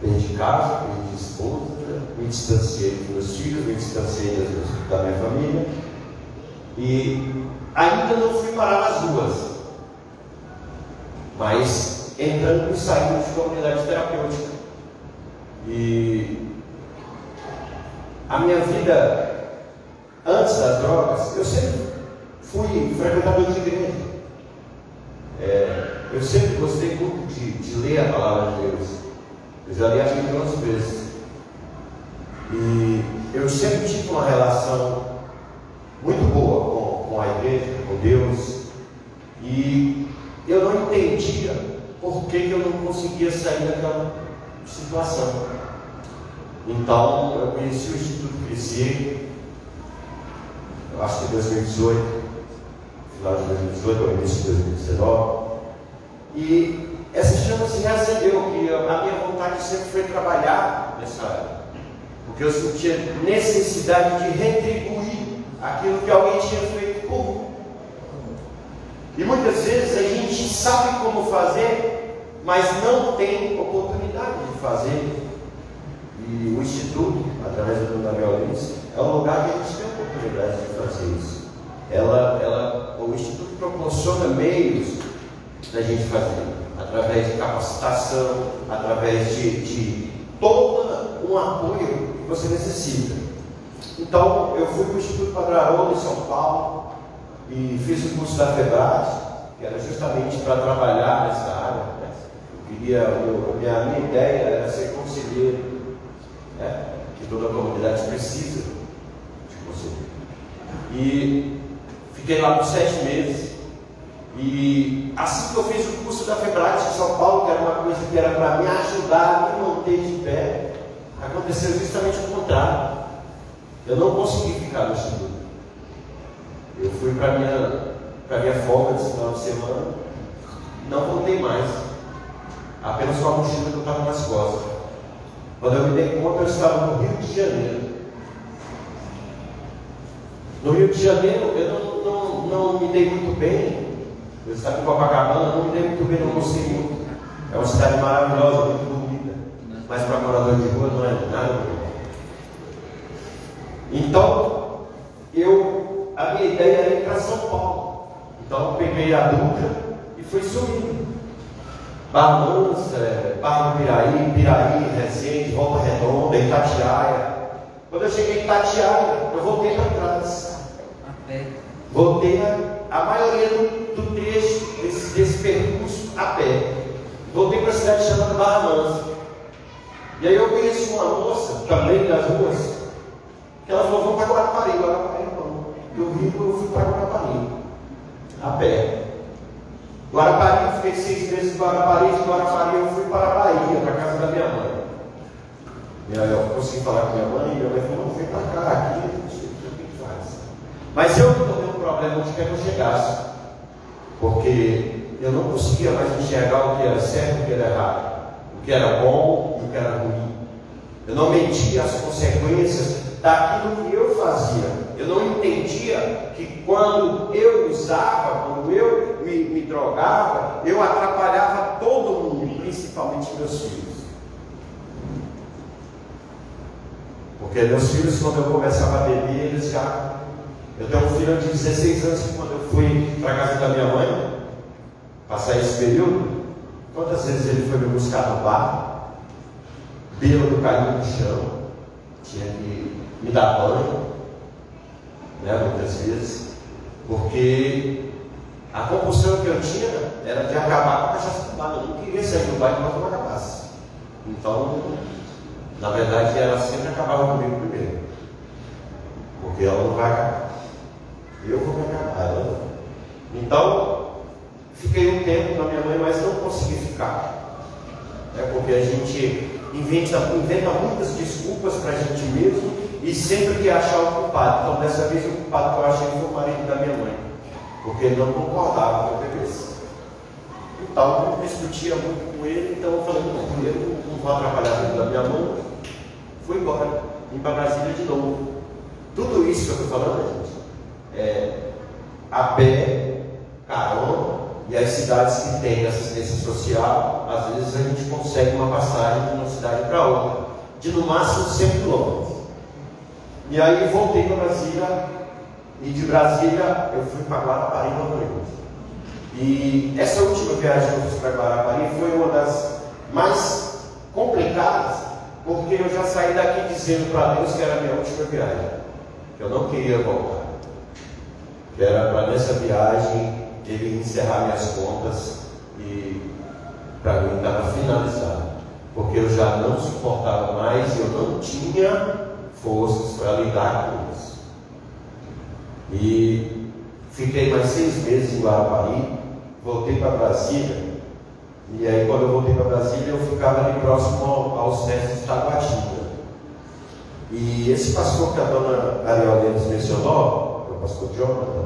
[SPEAKER 8] Perdi casa, perdi esposa, me distanciei dos meus filhos, me distanciei da minha família. E ainda não fui parar nas ruas. Mas entrando e saindo de comunidade terapêutica. E a minha vida antes das drogas, eu sempre fui frequentador de igreja. É, eu sempre gostei muito de, de, ler a palavra de Deus. Eu já li a Bíblia 11 vezes. E eu sempre tive uma relação muito boa com, com a igreja, com Deus. E eu não entendia por que, que eu não conseguia sair daquela situação. Então eu conheci o Instituto Crescer, eu acho que em 2018, final de 2018 ou início de 2019. E essa chama se reacendeu, que a minha vontade sempre foi trabalhar nessa área. Porque eu sentia necessidade de retribuir aquilo que alguém tinha feito por mim. E muitas vezes a gente sabe como fazer, mas não tem oportunidade de fazer. E o Instituto, através da Dona Beatriz, é um lugar que a gente tem oportunidade de fazer isso. Ela, ela, o Instituto proporciona meios da gente fazer, através de capacitação, através de, de todo um apoio que você necessita. Então, eu fui para o Instituto Padre Haroldo, em São Paulo, e fiz o curso da FEBRAS, que era justamente para trabalhar nessa área. Né? Eu queria, eu, minha, minha ideia era ser conselheiro, né? que toda a comunidade precisa de conselheiro. E fiquei lá por sete meses. E assim que eu fiz o curso da Febrate de São Paulo, que era uma coisa que era para me ajudar a me manter de pé, aconteceu justamente o contrário. Eu não consegui ficar no instituto. Eu fui para minha minha folga desse final de semana, não voltei mais. Apenas com a mochila que eu estava nas costas. Quando eu me dei conta, eu estava no Rio de Janeiro. No Rio de Janeiro, eu não, não, não me dei muito bem. Eu estava em Copacabana, não me dei muito bem, não gostei muito. É uma cidade maravilhosa, muito bonita. Mas para morador de rua não é nada. Então, eu, a minha ideia era ir para São Paulo. Então, peguei a Dutra e fui subindo. Barra Mansa, Barra do Piraí, Piraí, Resende, Volta Redonda, Itatiaia. Quando eu cheguei em Itatiaia, eu voltei para trás. Voltei a, a maioria do, do trecho desse, desse percurso a pé. Voltei para a cidade chamada Barra Mansa. E aí eu conheci uma moça, também das ruas, que ela falou, vamos para Guarapari, Guarapari não. Eu vim, eu fui para Guarapari, a pé. Guarapari, fiquei seis meses em Guarapari, de Guarapari eu fui para a Bahia, para a casa da minha mãe. E aí eu consegui falar com minha mãe, minha mãe falou, não, vem para cá, aqui, não sei o que faz. Mas eu não tenho um problema onde quer que eu chegasse, porque eu não conseguia mais enxergar o que era certo e o que era errado, o que era bom e o que era ruim. Eu não media as consequências daquilo que eu fazia. Eu não entendia que quando eu usava, quando eu me, me drogava, eu atrapalhava todo mundo, principalmente meus filhos. Porque meus filhos, quando eu começava a beber, eles já. Eu tenho um filho de 16 anos que quando eu fui para a casa da minha mãe, passar esse período, quantas vezes ele foi me buscar no bar, bêbado caiu no chão, tinha que me dar banho, né, muitas vezes, porque a compulsão que eu tinha era de acabar com a cachaça bar. Eu não queria sair do bar enquanto não acabasse. Então, na verdade, ela sempre acabava comigo primeiro. Porque ela não vai acabar. Eu vou me acabar, ela não. Então, fiquei um tempo com a minha mãe, mas não consegui ficar. É porque a gente inventa, inventa muitas desculpas para a gente mesmo e sempre que achar o culpado. Então, dessa vez, o culpado que eu achei foi o marido da minha mãe, porque ele não concordava com eu bebesse. Então, eu discutia muito com ele, então eu falei: não, eu não vou atrapalhar a da minha mãe. Fui embora, vim para Brasília de novo. Tudo isso que eu estou falando, gente, é a pé, carona, e as cidades que têm assistência social, às vezes a gente consegue uma passagem de uma cidade para outra, de no máximo 100 quilômetros. E aí voltei para Brasília, e de Brasília eu fui para Guarapari novamente. E essa última viagem que eu fiz para Guarapari foi uma das mais complicadas, porque eu já saí daqui dizendo para Deus que era a minha última viagem, eu não queria voltar, que era para nessa viagem ele encerrar minhas contas e para mim estava finalizado, porque eu já não suportava mais, eu não tinha forças para lidar com isso. E fiquei mais seis meses em Guarapari, voltei para Brasília, e aí quando eu voltei para Brasília eu ficava ali próximo aos testes de Taguatinga. E esse pastor que a dona Ariel Denis mencionou, é o pastor Jonathan,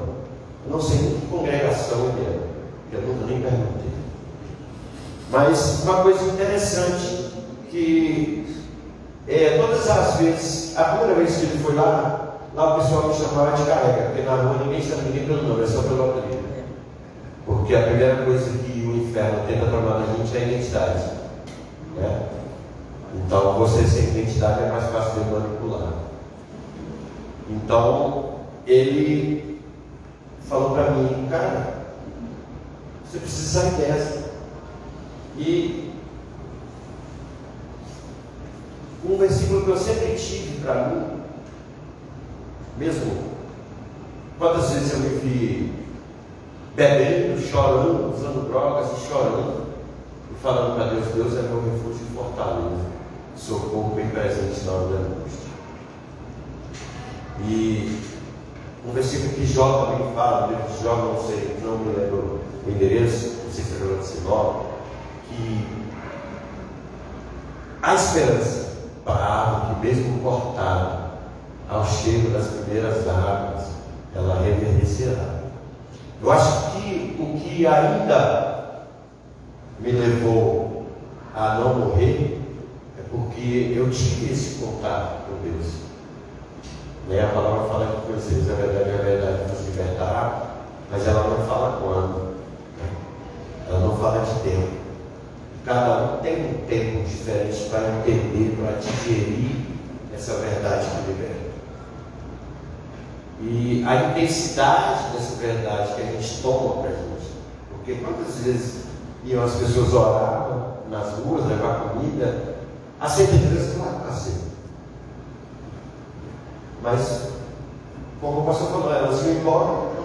[SPEAKER 8] eu não sei nem que congregação ele é, eu nunca nem perguntei. Mas uma coisa interessante que é, todas as vezes, a primeira vez que ele foi lá, lá o pessoal me chamava de carrega, porque na rua ninguém chama ninguém pelo nome, é só pelo apelido. Porque a primeira coisa que o inferno tenta tomar da gente é a identidade. Né? Então, você sem identidade é mais fácil de manipular. Então, ele falou para mim, cara, você precisa sair dessa. E um versículo que eu sempre tive para mim, mesmo quantas vezes eu me vi bebendo, chorando, usando drogas e chorando, e falando para Deus, Deus é meu refúgio e fortaleza, socorro bem presente na hora da angústia. E um versículo que Jó também fala, o livro de Jó, não sei, não me lembro o endereço, não sei se é 19, que há esperança árvore que mesmo cortada, ao cheiro das primeiras águas, ela reverdecerá. Eu acho que o que ainda me levou a não morrer é porque eu tive esse contato com Deus. Né? A palavra fala que vocês, a verdade, a verdade nos libertará, mas ela não fala quando. Né? Ela não fala de tempo. Cada um tem um tempo diferente para entender, para digerir essa verdade que liberta. E a intensidade dessa verdade que a gente toma para a gente. Porque quantas vezes iam as pessoas orar nas ruas, levar comida, aceita de Deus? Claro, aceita. Mas, como o pastor falou, elas iam embora.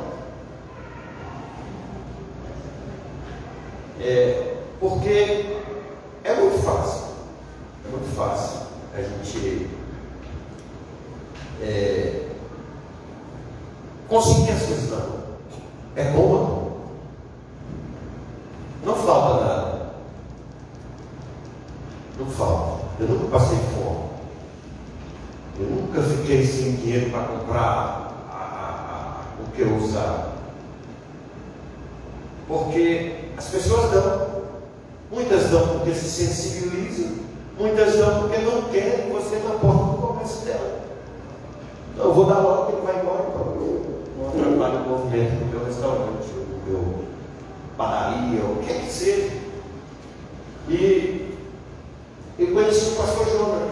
[SPEAKER 8] É, porque é muito fácil, é muito fácil a gente é, conseguir as coisas na rua. É boa. Não falta nada. Não falta. Eu nunca passei fome. Eu nunca fiquei sem dinheiro para comprar a, a, a, o que eu usava. Porque as pessoas dão. Muitas dão porque se sensibilizam. Muitas dão porque não querem que você na porta do comércio dela. Então, eu vou dar logo ele vai embora para o não atrapalhe o movimento do meu restaurante, do meu padaria, o que é que seja. E eu conheci o pastor Jonas.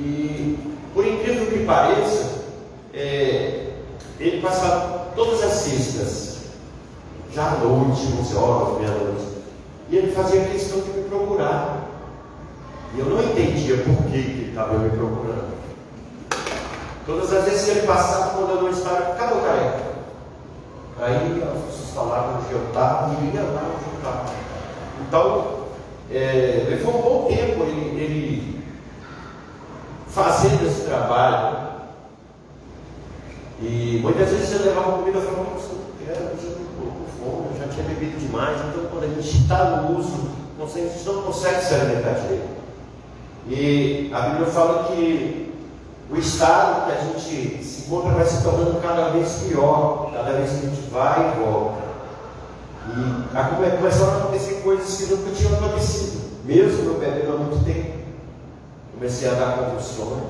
[SPEAKER 8] E por incrível que pareça, é, ele passava todas as sextas, já à noite, 11 horas, meia-noite, e ele fazia questão de me procurar. E eu não entendia por que, ele estava me procurando. Todas as vezes que ele passava, quando eu não estava, cadê o careca? Aí as pessoas falavam onde eu estava e ia lá onde eu estava. Então, é, levou um bom tempo ele, ele fazendo esse trabalho. E muitas vezes você levava comida e falava, não quero, eu estou com fome, eu já tinha bebido demais. Então, quando a gente está no uso, a gente não consegue se alimentar direito. E a Bíblia fala que o estado que a gente se encontra vai se tornando cada vez pior, cada vez que a gente vai e volta. E começaram a acontecer coisas que nunca tinham acontecido, mesmo eu bebendo há muito tempo. Comecei a dar convulsões,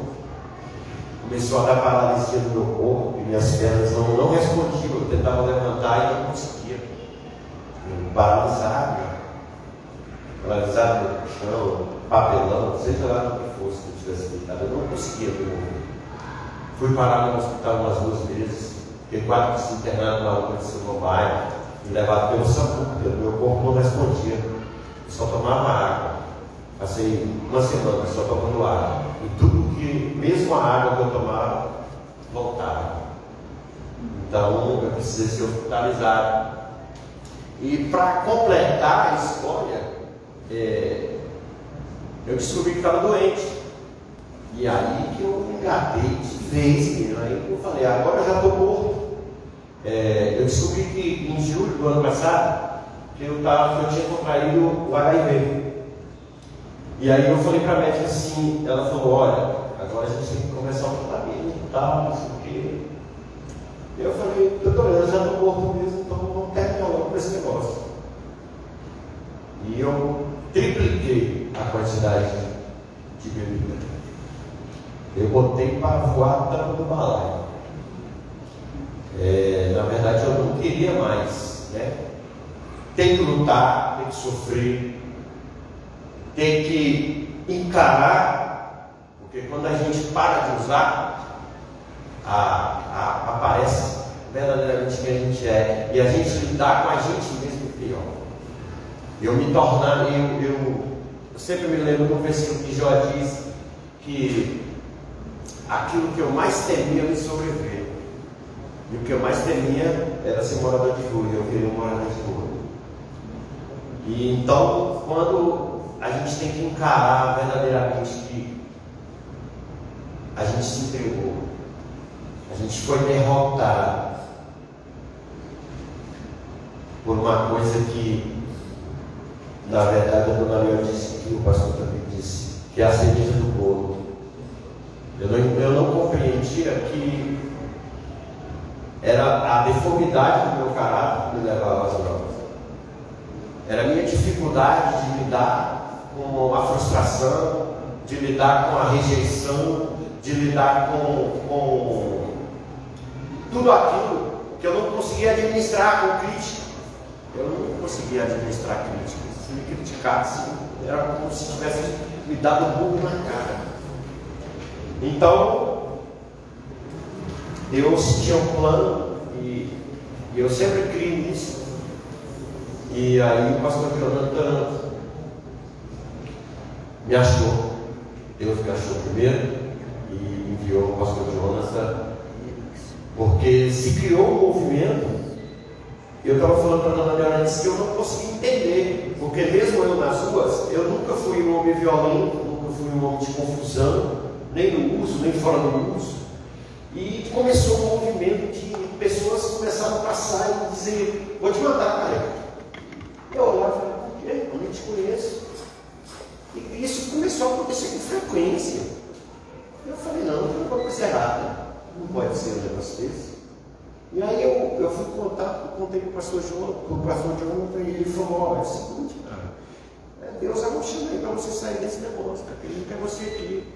[SPEAKER 8] começou a dar paralisia no meu corpo, e minhas pernas não, não respondiam, eu tentava levantar e não conseguia. Paralisado, paralisado no chão, papelão, seja lá no que fosse que eu tivesse deitado, eu não conseguia me mover. Fui parar no hospital umas duas vezes, fiquei quase se internado na outra de São Bairro, e levado pelo SAMU, porque o meu corpo não respondia, eu só tomava água. Passei uma semana só tomando água. E tudo que, mesmo a água que eu tomava, voltava. Então eu precisei ser hospitalizado. E para completar a história, é, eu descobri que estava doente. E aí que eu engatei de vez, menino. Aí eu falei, agora eu já estou morto. É, eu descobri que em julho do ano passado, que eu, tava, eu tinha contraído o HIV. E aí eu falei para a médica assim, ela falou, olha, agora a gente tem que começar o tratamento e tal, não sei o quê. E eu falei, doutor, eu já estou morto mesmo, com esse negócio. E eu tripliquei a quantidade de bebida. Eu botei para voar tampa do balaio. É, na verdade, eu não queria mais. Né? Tem que lutar, tem que sofrer, tem que encarar, porque quando a gente para de usar, a, a, aparece verdadeiramente quem a gente é. E a gente lidar com a gente mesmo pior. Eu me tornar, eu, eu, eu sempre me lembro do versículo que Jó diz que aquilo que eu mais temia me sobreveio. E o que eu mais temia era ser morador de rua, eu um morador de rua. E então, quando a gente tem que encarar verdadeiramente que a gente se entregou, A gente foi derrotado por uma coisa que, na verdade, a dona Leão disse que o pastor também disse, que é a cereja do bolo. Eu não, eu não compreendia que era a deformidade do meu caráter que me levava às drogas. Era a minha dificuldade de lidar com a frustração, de lidar com a rejeição, de lidar com, com tudo aquilo que eu não conseguia administrar com crítica. Eu não conseguia administrar crítica. Se me criticasse, era como se tivesse me dado um burro na cara. Então, Deus tinha um plano e, e eu sempre criei nisso. E aí o pastor Jonathan me achou. Deus me achou primeiro e enviou o pastor Jonathan, porque se criou um movimento. Eu estava falando para a dona Leonardo que eu não conseguia entender, porque mesmo eu nas ruas, eu nunca fui um homem violento, nunca fui um homem de confusão, nem no uso, nem fora do uso. E começou um movimento de pessoas começaram a passar e dizer, vou te mandar, cara. Eu olhava e falei, por quê? Eu nem te conheço. E isso começou a acontecer com frequência. Eu falei, não, tem alguma coisa errada. Não pode ser um negócio desse. E aí eu, eu fui contar, eu contei para o pastor João, para pastor João, e ele falou, olha, é o seguinte, cara, é, Deus é um aí para você sair desse negócio, porque ele não quer você aqui.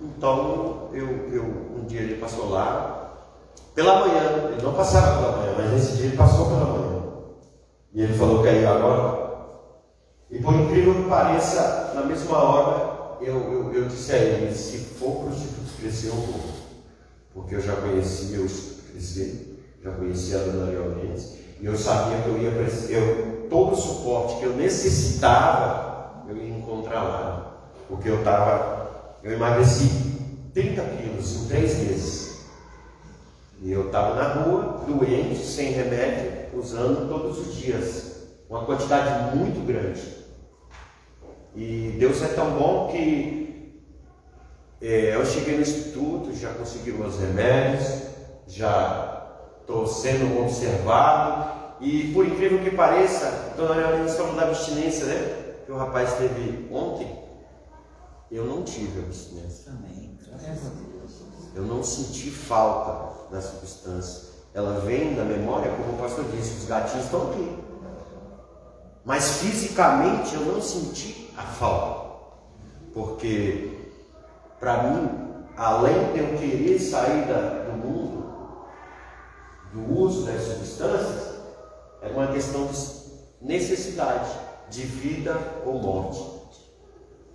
[SPEAKER 8] Então, eu, eu, um dia ele passou lá, pela manhã, ele não passava pela manhã, mas nesse dia ele passou pela manhã. E ele falou que ia agora. E por incrível que pareça, na mesma hora, eu, eu, eu disse a ele, se for prostituto crescer, eu vou. Porque eu já conhecia os já conhecia a dona Leonense, e eu sabia que eu ia eu, todo o suporte que eu necessitava, eu ia encontrar lá. Porque eu estava eu emagreci 30 quilos em três meses. E eu estava na rua, doente, sem remédio, usando todos os dias. Uma quantidade muito grande. E Deus é tão bom que é, eu cheguei no instituto, já consegui meus remédios, já estou sendo observado. E por incrível que pareça, Dona Leonina falou da abstinência, né? Que o rapaz teve ontem. Eu não tive abstinência. Amém. Eu não senti falta da substância. Ela vem da memória, como o pastor disse, os gatinhos estão aqui. Mas fisicamente eu não senti a falta. Porque, para mim, além de eu querer sair da, do mundo, do uso das substâncias, é uma questão de necessidade, de vida ou morte.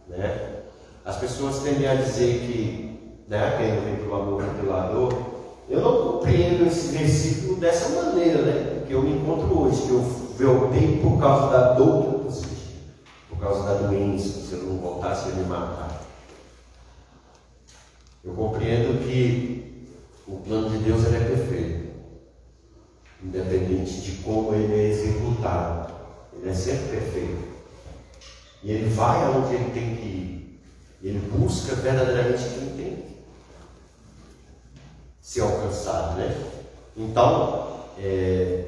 [SPEAKER 8] Né? As pessoas tendem a dizer que, né, quem não vem pelo amor vem pelo dor. Eu não compreendo esse versículo dessa maneira, né? Que eu me encontro hoje, que eu voltei por causa da dor que eu consegui, por causa da doença, se eu não voltasse a me matar. Eu compreendo que o plano de Deus é perfeito, independente de como ele é executado, ele é sempre perfeito. E ele vai aonde ele tem que ir. Ele busca verdadeiramente quem tem ser alcançado, né? Então, é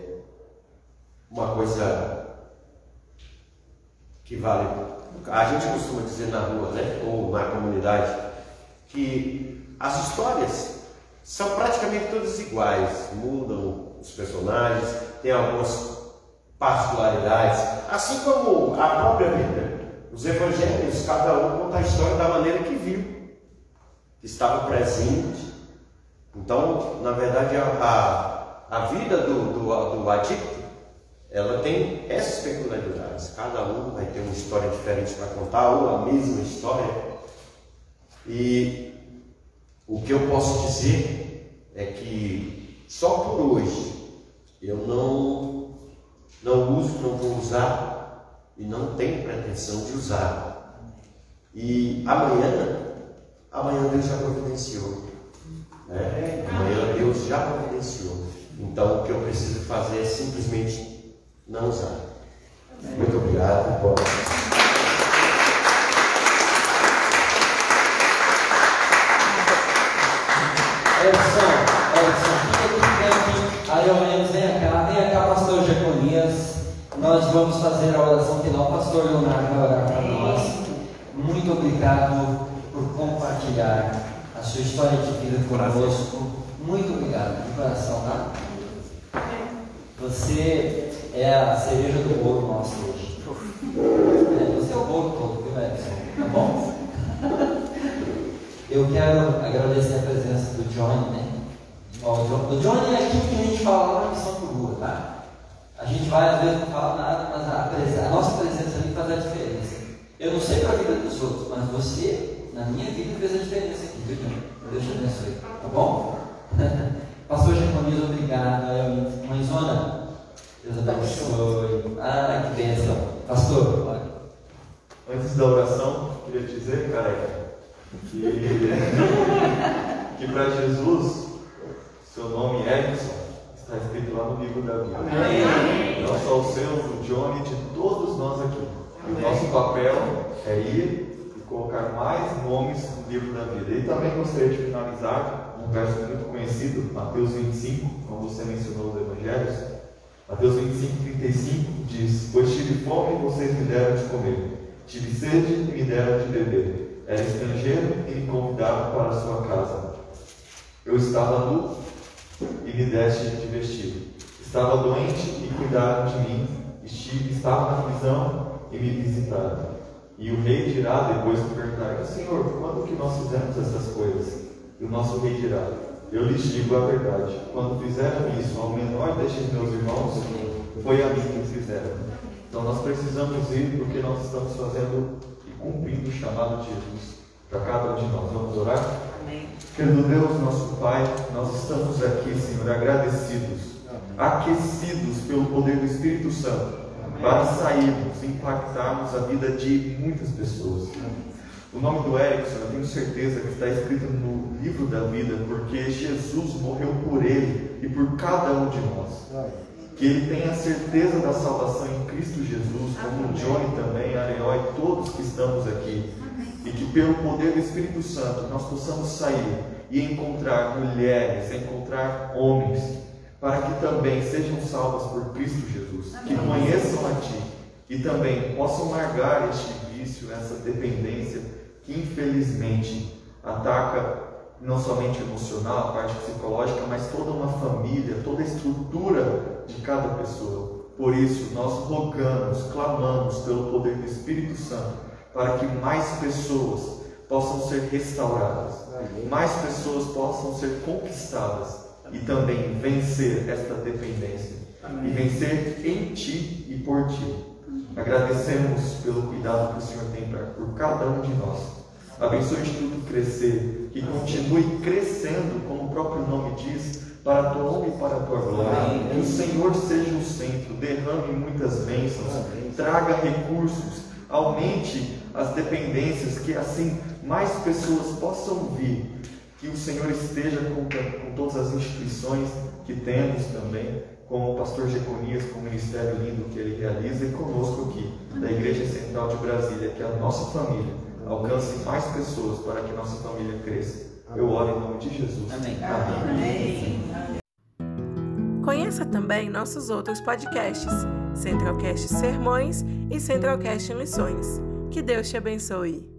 [SPEAKER 8] uma coisa que vale. A gente costuma dizer na rua, né? Ou na comunidade, que as histórias são praticamente todas iguais, mudam os personagens, tem algumas particularidades, assim como a própria Bíblia. Os evangelhos, cada um conta a história da maneira que viu, que estava presente. Então, na verdade, a, a, a vida do, do, do adicto, ela tem essas peculiaridades. Cada um vai ter uma história diferente para contar, ou a mesma história. E o que eu posso dizer é que só por hoje eu não, não uso, não vou usar e não tem pretensão de usar. E amanhã, amanhã Deus já providenciou. Né? Amanhã Deus já providenciou. Então o que eu preciso fazer é simplesmente não usar. Muito obrigado.
[SPEAKER 3] Vamos fazer a oração final. Pastor Leonardo vai orar para nós. Muito obrigado por compartilhar a sua história de vida conosco. Muito obrigado, de coração, tá? Você é a cereja do bolo nosso hoje. É, você é o bolo todo, viu, Edson? Tá bom? Eu quero agradecer a presença do Johnny, né? Ó, o Johnny é aquilo que a gente fala lá missão por rua, tá? A gente vai, às vezes, não fala nada, mas a, presença, a nossa presença ali faz a diferença. Eu não sei para a vida dos outros, mas você, na minha vida, fez a diferença aqui, viu? Deus te abençoe, tá bom? [LAUGHS] Pastor Jaconias, obrigado. Mãezona, Deus abençoe. Ah, que bênção. Pastor, olha.
[SPEAKER 9] Antes da oração, queria te dizer, careca, que, [LAUGHS] que para Jesus, seu nome é Edson escrito lá no livro da Bíblia. Amém. Não só o seu, do Johnny, de todos nós aqui. O nosso papel é ir e colocar mais nomes no livro da vida. E também gostaria de finalizar um verso muito conhecido, Mateus 25, como você mencionou os evangelhos. Mateus 25, 35 diz: Pois tive fome e vocês me deram de comer, tive sede e me deram de beber era estrangeiro e me convidaram para a sua casa. Eu estava nu e me deste de vestido. Estava doente e cuidaram de mim. Estive, estava na prisão e me visitaram. E o rei dirá, depois me perguntar, Senhor, quando que nós fizemos essas coisas? E o nosso rei dirá, eu lhes digo a verdade. Quando fizeram isso ao menor destes meus irmãos, foi a mim que fizeram. Então nós precisamos ir porque nós estamos fazendo cumprindo o chamado de Jesus para cada um de nós. Vamos orar? Amém. Querido Deus, nosso Pai, nós estamos aqui, Senhor, agradecidos. Aquecidos pelo poder do Espírito Santo, Amém. para sairmos, impactarmos a vida de muitas pessoas. O nome do Erickson, eu tenho certeza que está escrito no livro da vida, porque Jesus morreu por ele e por cada um de nós que ele tenha certeza da salvação em Cristo Jesus, como o Johnny também, Areó e todos que estamos aqui. E que pelo poder do Espírito Santo nós possamos sair e encontrar mulheres, encontrar homens, para que também sejam salvas por Cristo Jesus, que conheçam a Ti e também possam largar este vício, essa dependência que infelizmente ataca não somente emocional, a parte psicológica, mas toda uma família, toda a estrutura de cada pessoa. Por isso, nós rogamos, clamamos pelo poder do Espírito Santo para que mais pessoas possam ser restauradas, mais pessoas possam ser conquistadas e também vencer esta dependência e vencer em ti e por ti. Agradecemos pelo cuidado que o Senhor tem por cada um de nós Abençoe o Instituto Crescer, que continue crescendo, como o próprio nome diz, para a tua honra e para a tua glória. Que o Senhor seja o centro, derrame muitas bênçãos, traga recursos, aumente as dependências, que assim mais pessoas possam vir. Que o Senhor esteja com, com todas as instituições que temos também, com o pastor Jeconias, com o ministério lindo que ele realiza, e conosco aqui, da Igreja Central de Brasília, que a nossa família alcance mais pessoas para que nossa família cresça. Eu oro em nome de Jesus.
[SPEAKER 3] Amém. Amém.
[SPEAKER 1] Conheça também nossos outros podcasts, Centralcast Sermões e Centralcast Missões. Que Deus te abençoe.